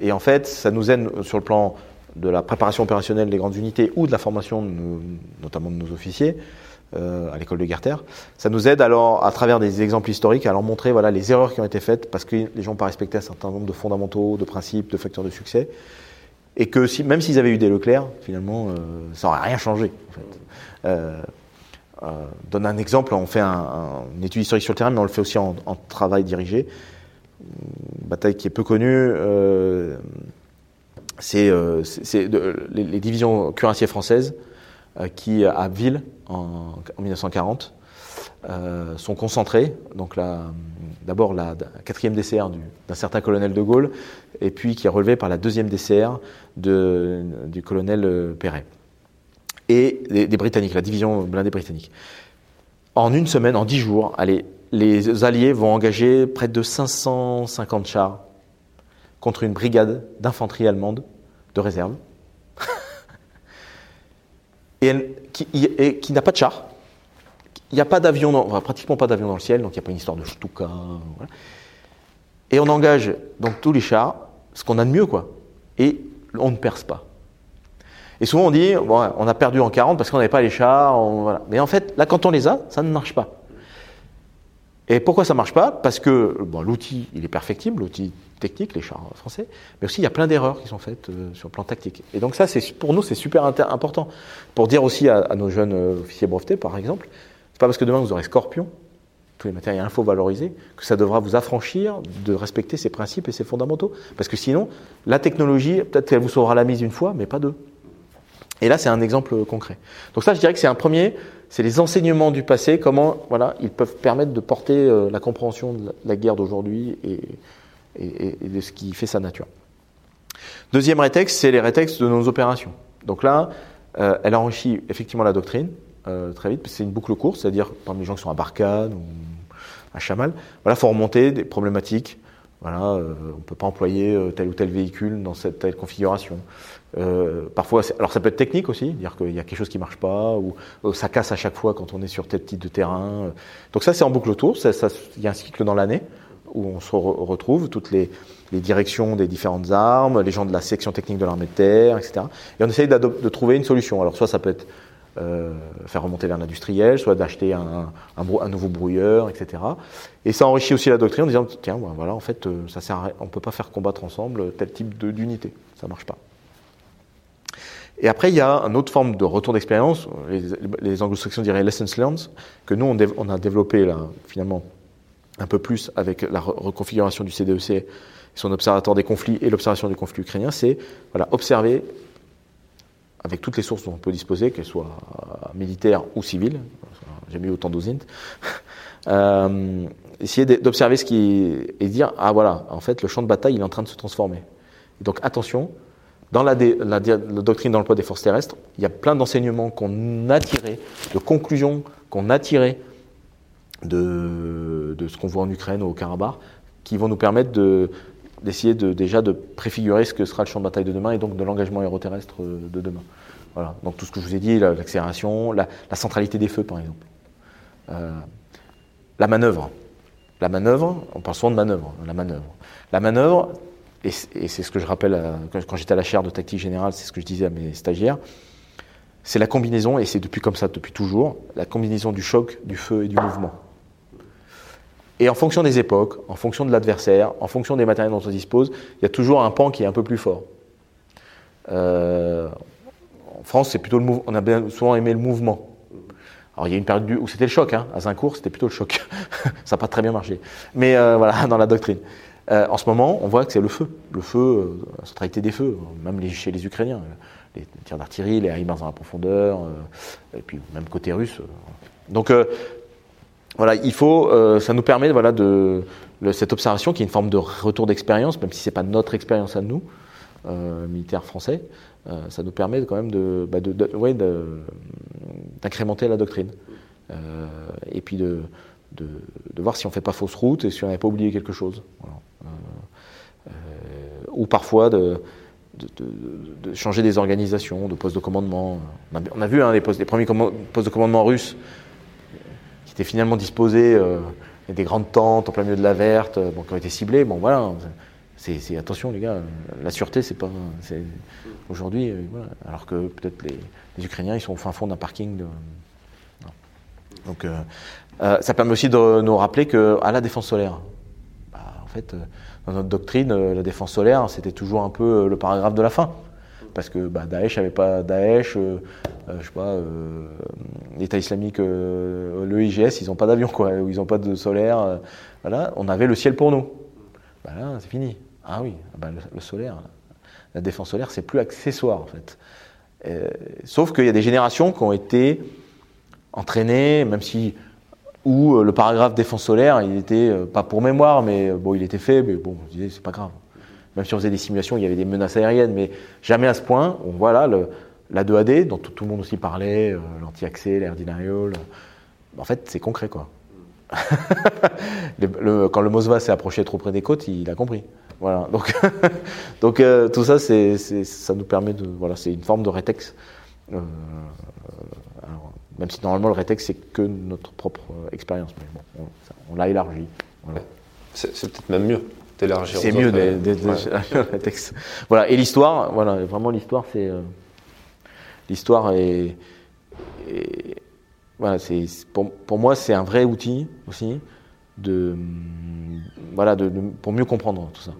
Et en fait, ça nous aide sur le plan de la préparation opérationnelle des grandes unités ou de la formation, notamment de nos officiers, euh, à l'école de guerre terre. Ça nous aide alors, à travers des exemples historiques, à leur montrer voilà, les erreurs qui ont été faites parce que les gens n'ont pas respecté un certain nombre de fondamentaux, de principes, de facteurs de succès. Et que même s'ils avaient eu des Leclerc, finalement, euh, ça n'aurait rien changé. Euh, donne un exemple, on fait un- un- une étude historique sur le terrain, mais on le fait aussi en, travail dirigé. Bataille qui est peu connue, c'est euh, les, divisions cuirassiers françaises euh, qui, à Ville, en, en 1940, euh, sont concentrées. Donc d'abord la, quatrième DCR du- d'un certain colonel de Gaulle, et puis qui est relevée par la deuxième DCR du colonel Perret. Et des, des Britanniques, la division blindée britannique. En une semaine, en dix jours, allez, les Alliés vont engager près de 550 chars contre une brigade d'infanterie allemande de réserve, et, qui, n'a pas de chars. Il n'y a pas d'avion, dans- pratiquement pas d'avion dans le ciel, donc il n'y a pas une histoire de Stuka. Et on engage donc tous les chars, ce qu'on a de mieux, quoi. Et on ne perce pas. Et souvent on dit, on a perdu en 40 parce qu'on n'avait pas les chars. Mais en fait, là, quand on les a, ça ne marche pas. Et pourquoi ça marche pas? Parce que bon, l'outil, il est perfectible, l'outil technique, les chars français, mais aussi il y a plein d'erreurs qui sont faites euh, sur le plan tactique. Et donc ça, c'est pour nous, c'est super important pour dire aussi à, à nos jeunes euh, officiers brevetés, par exemple, c'est pas parce que demain vous aurez Scorpion, tous les matériels info valorisés, que ça devra vous affranchir de respecter ces principes et ces fondamentaux. Parce que sinon, la technologie, peut-être qu'elle vous sauvera la mise une fois, mais pas deux. Et là, c'est un exemple concret. Donc ça, je dirais que c'est un premier, c'est les enseignements du passé, comment voilà, ils peuvent permettre de porter euh, la compréhension de la, guerre d'aujourd'hui et, de ce qui fait sa nature. Deuxième rétexte, c'est les rétextes de nos opérations. Donc là, euh, elle enrichit effectivement la doctrine euh, très vite, parce que c'est une boucle courte, c'est-à-dire parmi les gens qui sont à Barkhane ou à Chamal, voilà, faut remonter des problématiques. Voilà, on ne peut pas employer tel ou tel véhicule dans cette telle configuration. Euh, parfois, alors ça peut être technique aussi, dire qu'il y a quelque chose qui marche pas ou euh, ça casse à chaque fois quand on est sur tel type de terrain. Donc ça, c'est en boucle autour. Il y a un cycle dans l'année où on se re- retrouve toutes les, directions des différentes armes, les gens de la section technique de l'armée de terre, etc. Et on essaye de trouver une solution. Alors soit ça peut être euh, faire remonter vers l'industriel, soit d'acheter un, nouveau brouilleur, etc. Et ça enrichit aussi la doctrine en disant tiens, ben voilà, en fait, ça sert à on peut pas faire combattre ensemble tel type d'unité, ça marche pas. Et après, il y a une autre forme de retour d'expérience, les, anglo-saxons diraient lessons learned, que nous, on, a développé là, finalement un peu plus avec la re- reconfiguration du CDEC, et son observatoire des conflits et l'observation du conflit ukrainien, c'est voilà, observer avec toutes les sources dont on peut disposer, qu'elles soient euh, militaires ou civiles, j'ai mis autant d'osint, euh, essayer d'observer ce qui et dire ah voilà, en fait le champ de bataille il est en train de se transformer. Donc attention, dans la, dé- la di- la doctrine d'emploi des forces terrestres, il y a plein d'enseignements qu'on a tirés, de conclusions qu'on a tirées de, ce qu'on voit en Ukraine ou au Karabakh, qui vont nous permettre de d'essayer de, déjà de préfigurer ce que sera le champ de bataille de demain et donc de l'engagement aéroterrestre euh, de demain. Voilà. Donc tout ce que je vous ai dit, la- l'accélération, la, la centralité des feux par exemple. Euh, la manœuvre. La manœuvre, on parle souvent de manœuvre, la manœuvre. La manœuvre, et c'est ce que je rappelle à- quand, j'étais à la chaire de tactique générale, c'est ce que je disais à mes stagiaires, c'est la combinaison, et c'est depuis comme ça depuis toujours, la combinaison du choc, du feu et du mouvement. Et en fonction des époques, en fonction de l'adversaire, en fonction des matériels dont on dispose, il y a toujours un pan qui est un peu plus fort. Euh, en France, c'est plutôt le mouvement. On a bien souvent aimé le mouvement. Alors il y a une période où c'était le choc. Hein. À Zincourt, c'était plutôt le choc. Ça n'a pas très bien marché. Mais euh, voilà, dans la doctrine. Euh, en ce moment, on voit que c'est le feu. Le feu, euh, la centralité des feux, même les- chez les Ukrainiens. Les tirs d'artillerie, les HIMARS dans la profondeur, euh, et puis même côté russe. euh. Donc euh, voilà, il faut, euh, ça nous permet voilà, de, cette observation qui est une forme de retour d'expérience, même si c'est pas notre expérience à nous, euh, militaires français, euh, ça nous permet quand même de, bah, d'incrémenter la doctrine. Euh, et puis de, voir si on fait pas fausse route et si on n'avait pas oublié quelque chose. Euh, euh, ou parfois de, changer des organisations, de postes de commandement. On a, vu hein, les, premiers postes de commandement russes qui étaient finalement disposés, euh, y a des grandes tentes en plein milieu de la verte, euh, qui ont été ciblées. Bon, voilà, c'est, attention les gars, la sûreté, c'est pas, aujourd'hui, euh, alors que peut-être les, Ukrainiens, ils sont au fin fond d'un parking. Donc, euh, euh, ça permet aussi de nous rappeler que à la défense solaire, euh, dans notre doctrine, euh, la défense solaire, c'était toujours un peu euh, le paragraphe de la fin. Parce que bah, Daesh n'avait pas Daesh, je sais pas, l'État islamique, euh, le IGS, ils n'ont pas d'avion, quoi, ou ils n'ont pas de solaire. voilà, on avait le ciel pour nous. Bah là, c'est fini. Ah oui, ah bah, le, le solaire, la défense solaire, c'est plus accessoire en fait. Sauf qu'il y a des générations qui ont été entraînées, même si où euh, le paragraphe défense solaire, il était euh, pas pour mémoire, mais euh, bon, il était fait, mais bon, je disais, c'est pas grave. Même si on faisait des simulations, il y avait des menaces aériennes, mais jamais à ce point. On voit là la 2AD, dont tout, le monde aussi parlait, l'anti-accès, l'air denial. En fait, c'est concret, quoi. Quand le Mosva s'est approché trop près des côtes, il a compris. Voilà. Donc, tout ça, c'est, ça nous permet de, voilà, c'est une forme de rétex. Même si normalement le rétex c'est que notre propre euh, expérience, mais bon, on, l'a élargi. Voilà. C'est peut-être même mieux d'élargir. C'est mieux de, euh, ouais. le rétex. Voilà. Et l'histoire, voilà, vraiment l'histoire, c'est, euh, l'histoire est, voilà, c'est pour, pour, moi c'est un vrai outil aussi de voilà de, pour mieux comprendre tout ça.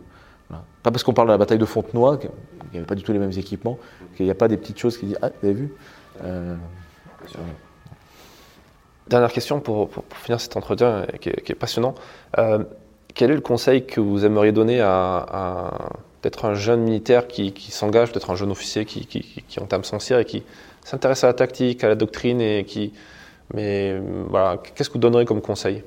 Pas parce qu'on parle de la bataille de Fontenoy, qu'il n'y avait pas du tout les mêmes équipements, qu'il n'y a pas des petites choses qui disent ah vous avez vu. Euh, Dernière question pour, finir cet entretien qui est, passionnant. Euh, quel est le conseil que vous aimeriez donner à, peut-être un jeune militaire qui, s'engage, peut-être un jeune officier qui, entame son cire et qui s'intéresse à la tactique, à la doctrine et qui. Mais voilà, qu'est-ce que vous donneriez comme conseil?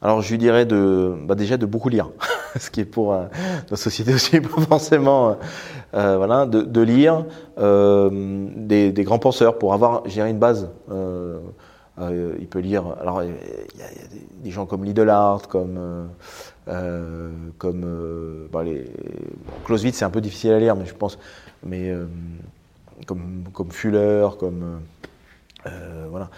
Alors je lui dirais de, bah déjà de beaucoup lire, ce qui est pour euh, nos sociétés aussi pas forcément, euh, voilà, de, lire euh, des, grands penseurs pour avoir, une base. Euh, euh, il peut lire. Alors, il y, a, des, gens comme Lidlard, comme euh, comme bah, les Clausewitz, c'est un peu difficile à lire, mais je pense, mais comme comme Fuller, comme voilà.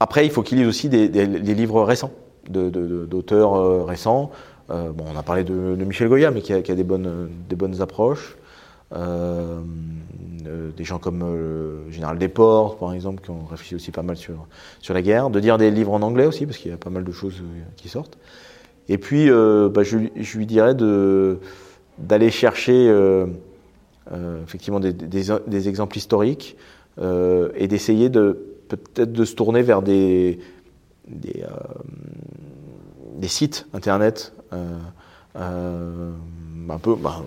après, il faut qu'il lise aussi des, des, livres récents, d'auteurs de, récents. bon, on a parlé de, Michel Goya, mais qui a, qui a des bonnes des bonnes approches. Euh, euh, des gens comme euh, le général Desportes, par exemple, qui ont réfléchi aussi pas mal sur, sur la guerre, de dire des livres en anglais aussi, parce qu'il y a pas mal de choses qui sortent. Et puis, bah, je, lui dirais d'aller chercher effectivement des, des, exemples historiques et d'essayer de peut-être de se tourner vers des, des sites internet un peu bah,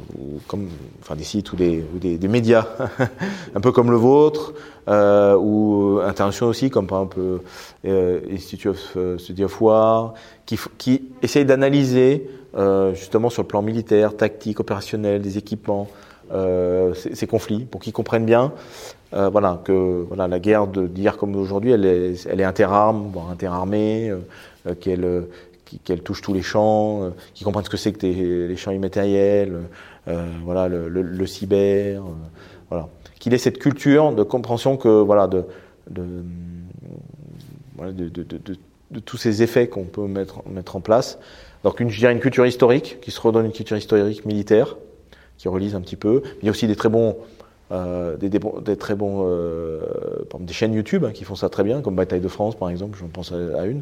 comme enfin des sites ou des, des, médias un peu comme le vôtre euh, ou internationaux aussi comme par exemple euh, Institute of euh, Study of War qui, qui essaye d'analyser euh, justement sur le plan militaire, tactique, opérationnel, des équipements euh, ces, conflits pour qu'ils comprennent bien euh, voilà que voilà la guerre d'hier comme d'aujourd'hui elle est elle est interarme voire interarmée qu'elle qu'elle touche tous les champs, euh, qui comprennent ce que c'est que les champs immatériels, euh, voilà, le, cyber, euh, voilà, qu'il ait cette culture de compréhension que voilà de tous ces effets qu'on peut mettre mettre en place. Donc une, je dirais une culture historique, qui se redonne une culture historique militaire, qui relise un petit peu. Il y a aussi des très bons euh, des, très bons euh, des chaînes YouTube hein, qui font ça très bien, comme Bataille de France par exemple, j'en pense à une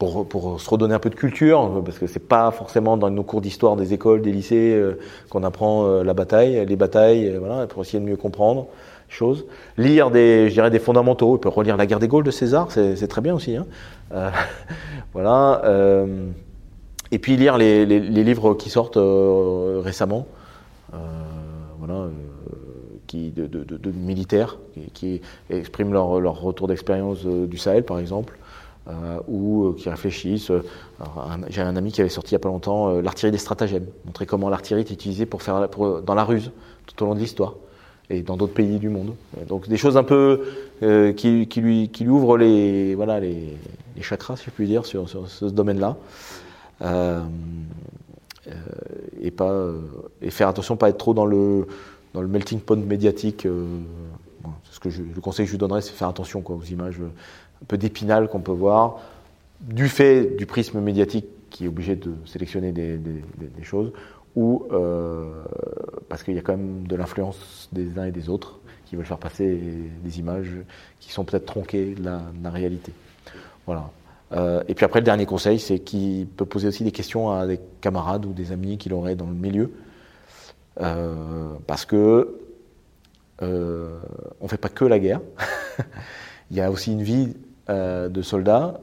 pour, se redonner un peu de culture, parce que c'est pas forcément dans nos cours d'histoire des écoles, des lycées euh, qu'on apprend euh, la bataille, les batailles, euh, voilà, pour essayer de mieux comprendre les choses. Lire des, je dirais des fondamentaux, il peut relire La guerre des Gaules de César, c'est très bien aussi. Hein. Voilà. et puis lire les, livres qui sortent récemment, voilà, qui de, militaires, qui, expriment leur retour d'expérience du Sahel, par exemple. Euh, ou euh, qui réfléchissent. Euh, j'ai un ami qui avait sorti il n'y a pas longtemps l'artillerie des stratagèmes, montrer comment l'artillerie est utilisée pour faire pour, dans la ruse tout au long de l'histoire et dans d'autres pays du monde. Donc des choses un peu euh, qui, lui, qui lui ouvrent les, voilà, les, les chakras, si je puis dire, sur, ce domaine-là. Euh, euh, et, pas, et faire attention, pas être trop dans le, dans le melting pot médiatique. Ce que le conseil que je lui donnerais, c'est faire attention quoi, aux images un peu d'épinal qu'on peut voir, du fait du prisme médiatique qui est obligé de sélectionner des, choses, ou euh, parce qu'il y a quand même de l'influence des uns et des autres qui veulent faire passer des images qui sont peut-être tronquées de la, réalité. Voilà. Euh, et puis après, le dernier conseil, c'est qu'il peut poser aussi des questions à des camarades ou des amis qu'il aurait dans le milieu. Euh, parce que on fait pas que la guerre. Il y a aussi une vie de soldats.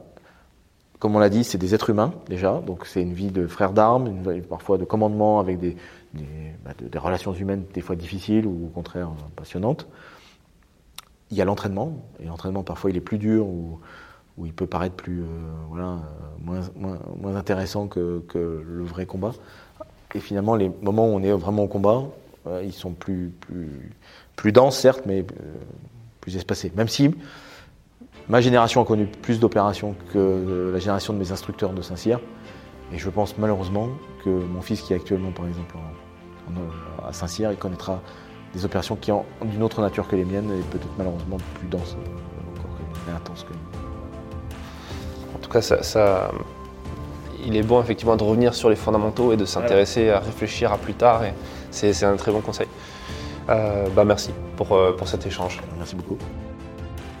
Comme on l'a dit, c'est des êtres humains déjà, donc c'est une vie de frères d'armes, parfois de commandement avec bah, des, relations humaines des fois difficiles ou au contraire passionnantes. Il y a l'entraînement, et l'entraînement parfois il est plus dur ou, il peut paraître plus, euh, voilà, euh, moins, moins, intéressant que, le vrai combat. Et finalement, les moments où on est vraiment au combat, euh, ils sont plus, plus, plus denses, certes, mais euh, plus espacés. Même si Ma génération a connu plus d'opérations que la génération de mes instructeurs de Saint-Cyr. Et je pense malheureusement que mon fils qui est actuellement par exemple en, à Saint-Cyr, il connaîtra des opérations qui sont d'une autre nature que les miennes et peut-être malheureusement plus denses euh, encore que, intenses que En tout cas, ça, ça, il est bon effectivement de revenir sur les fondamentaux et de s'intéresser à réfléchir à plus tard. Et c'est un très bon conseil. bah merci pour, pour cet échange. Merci beaucoup.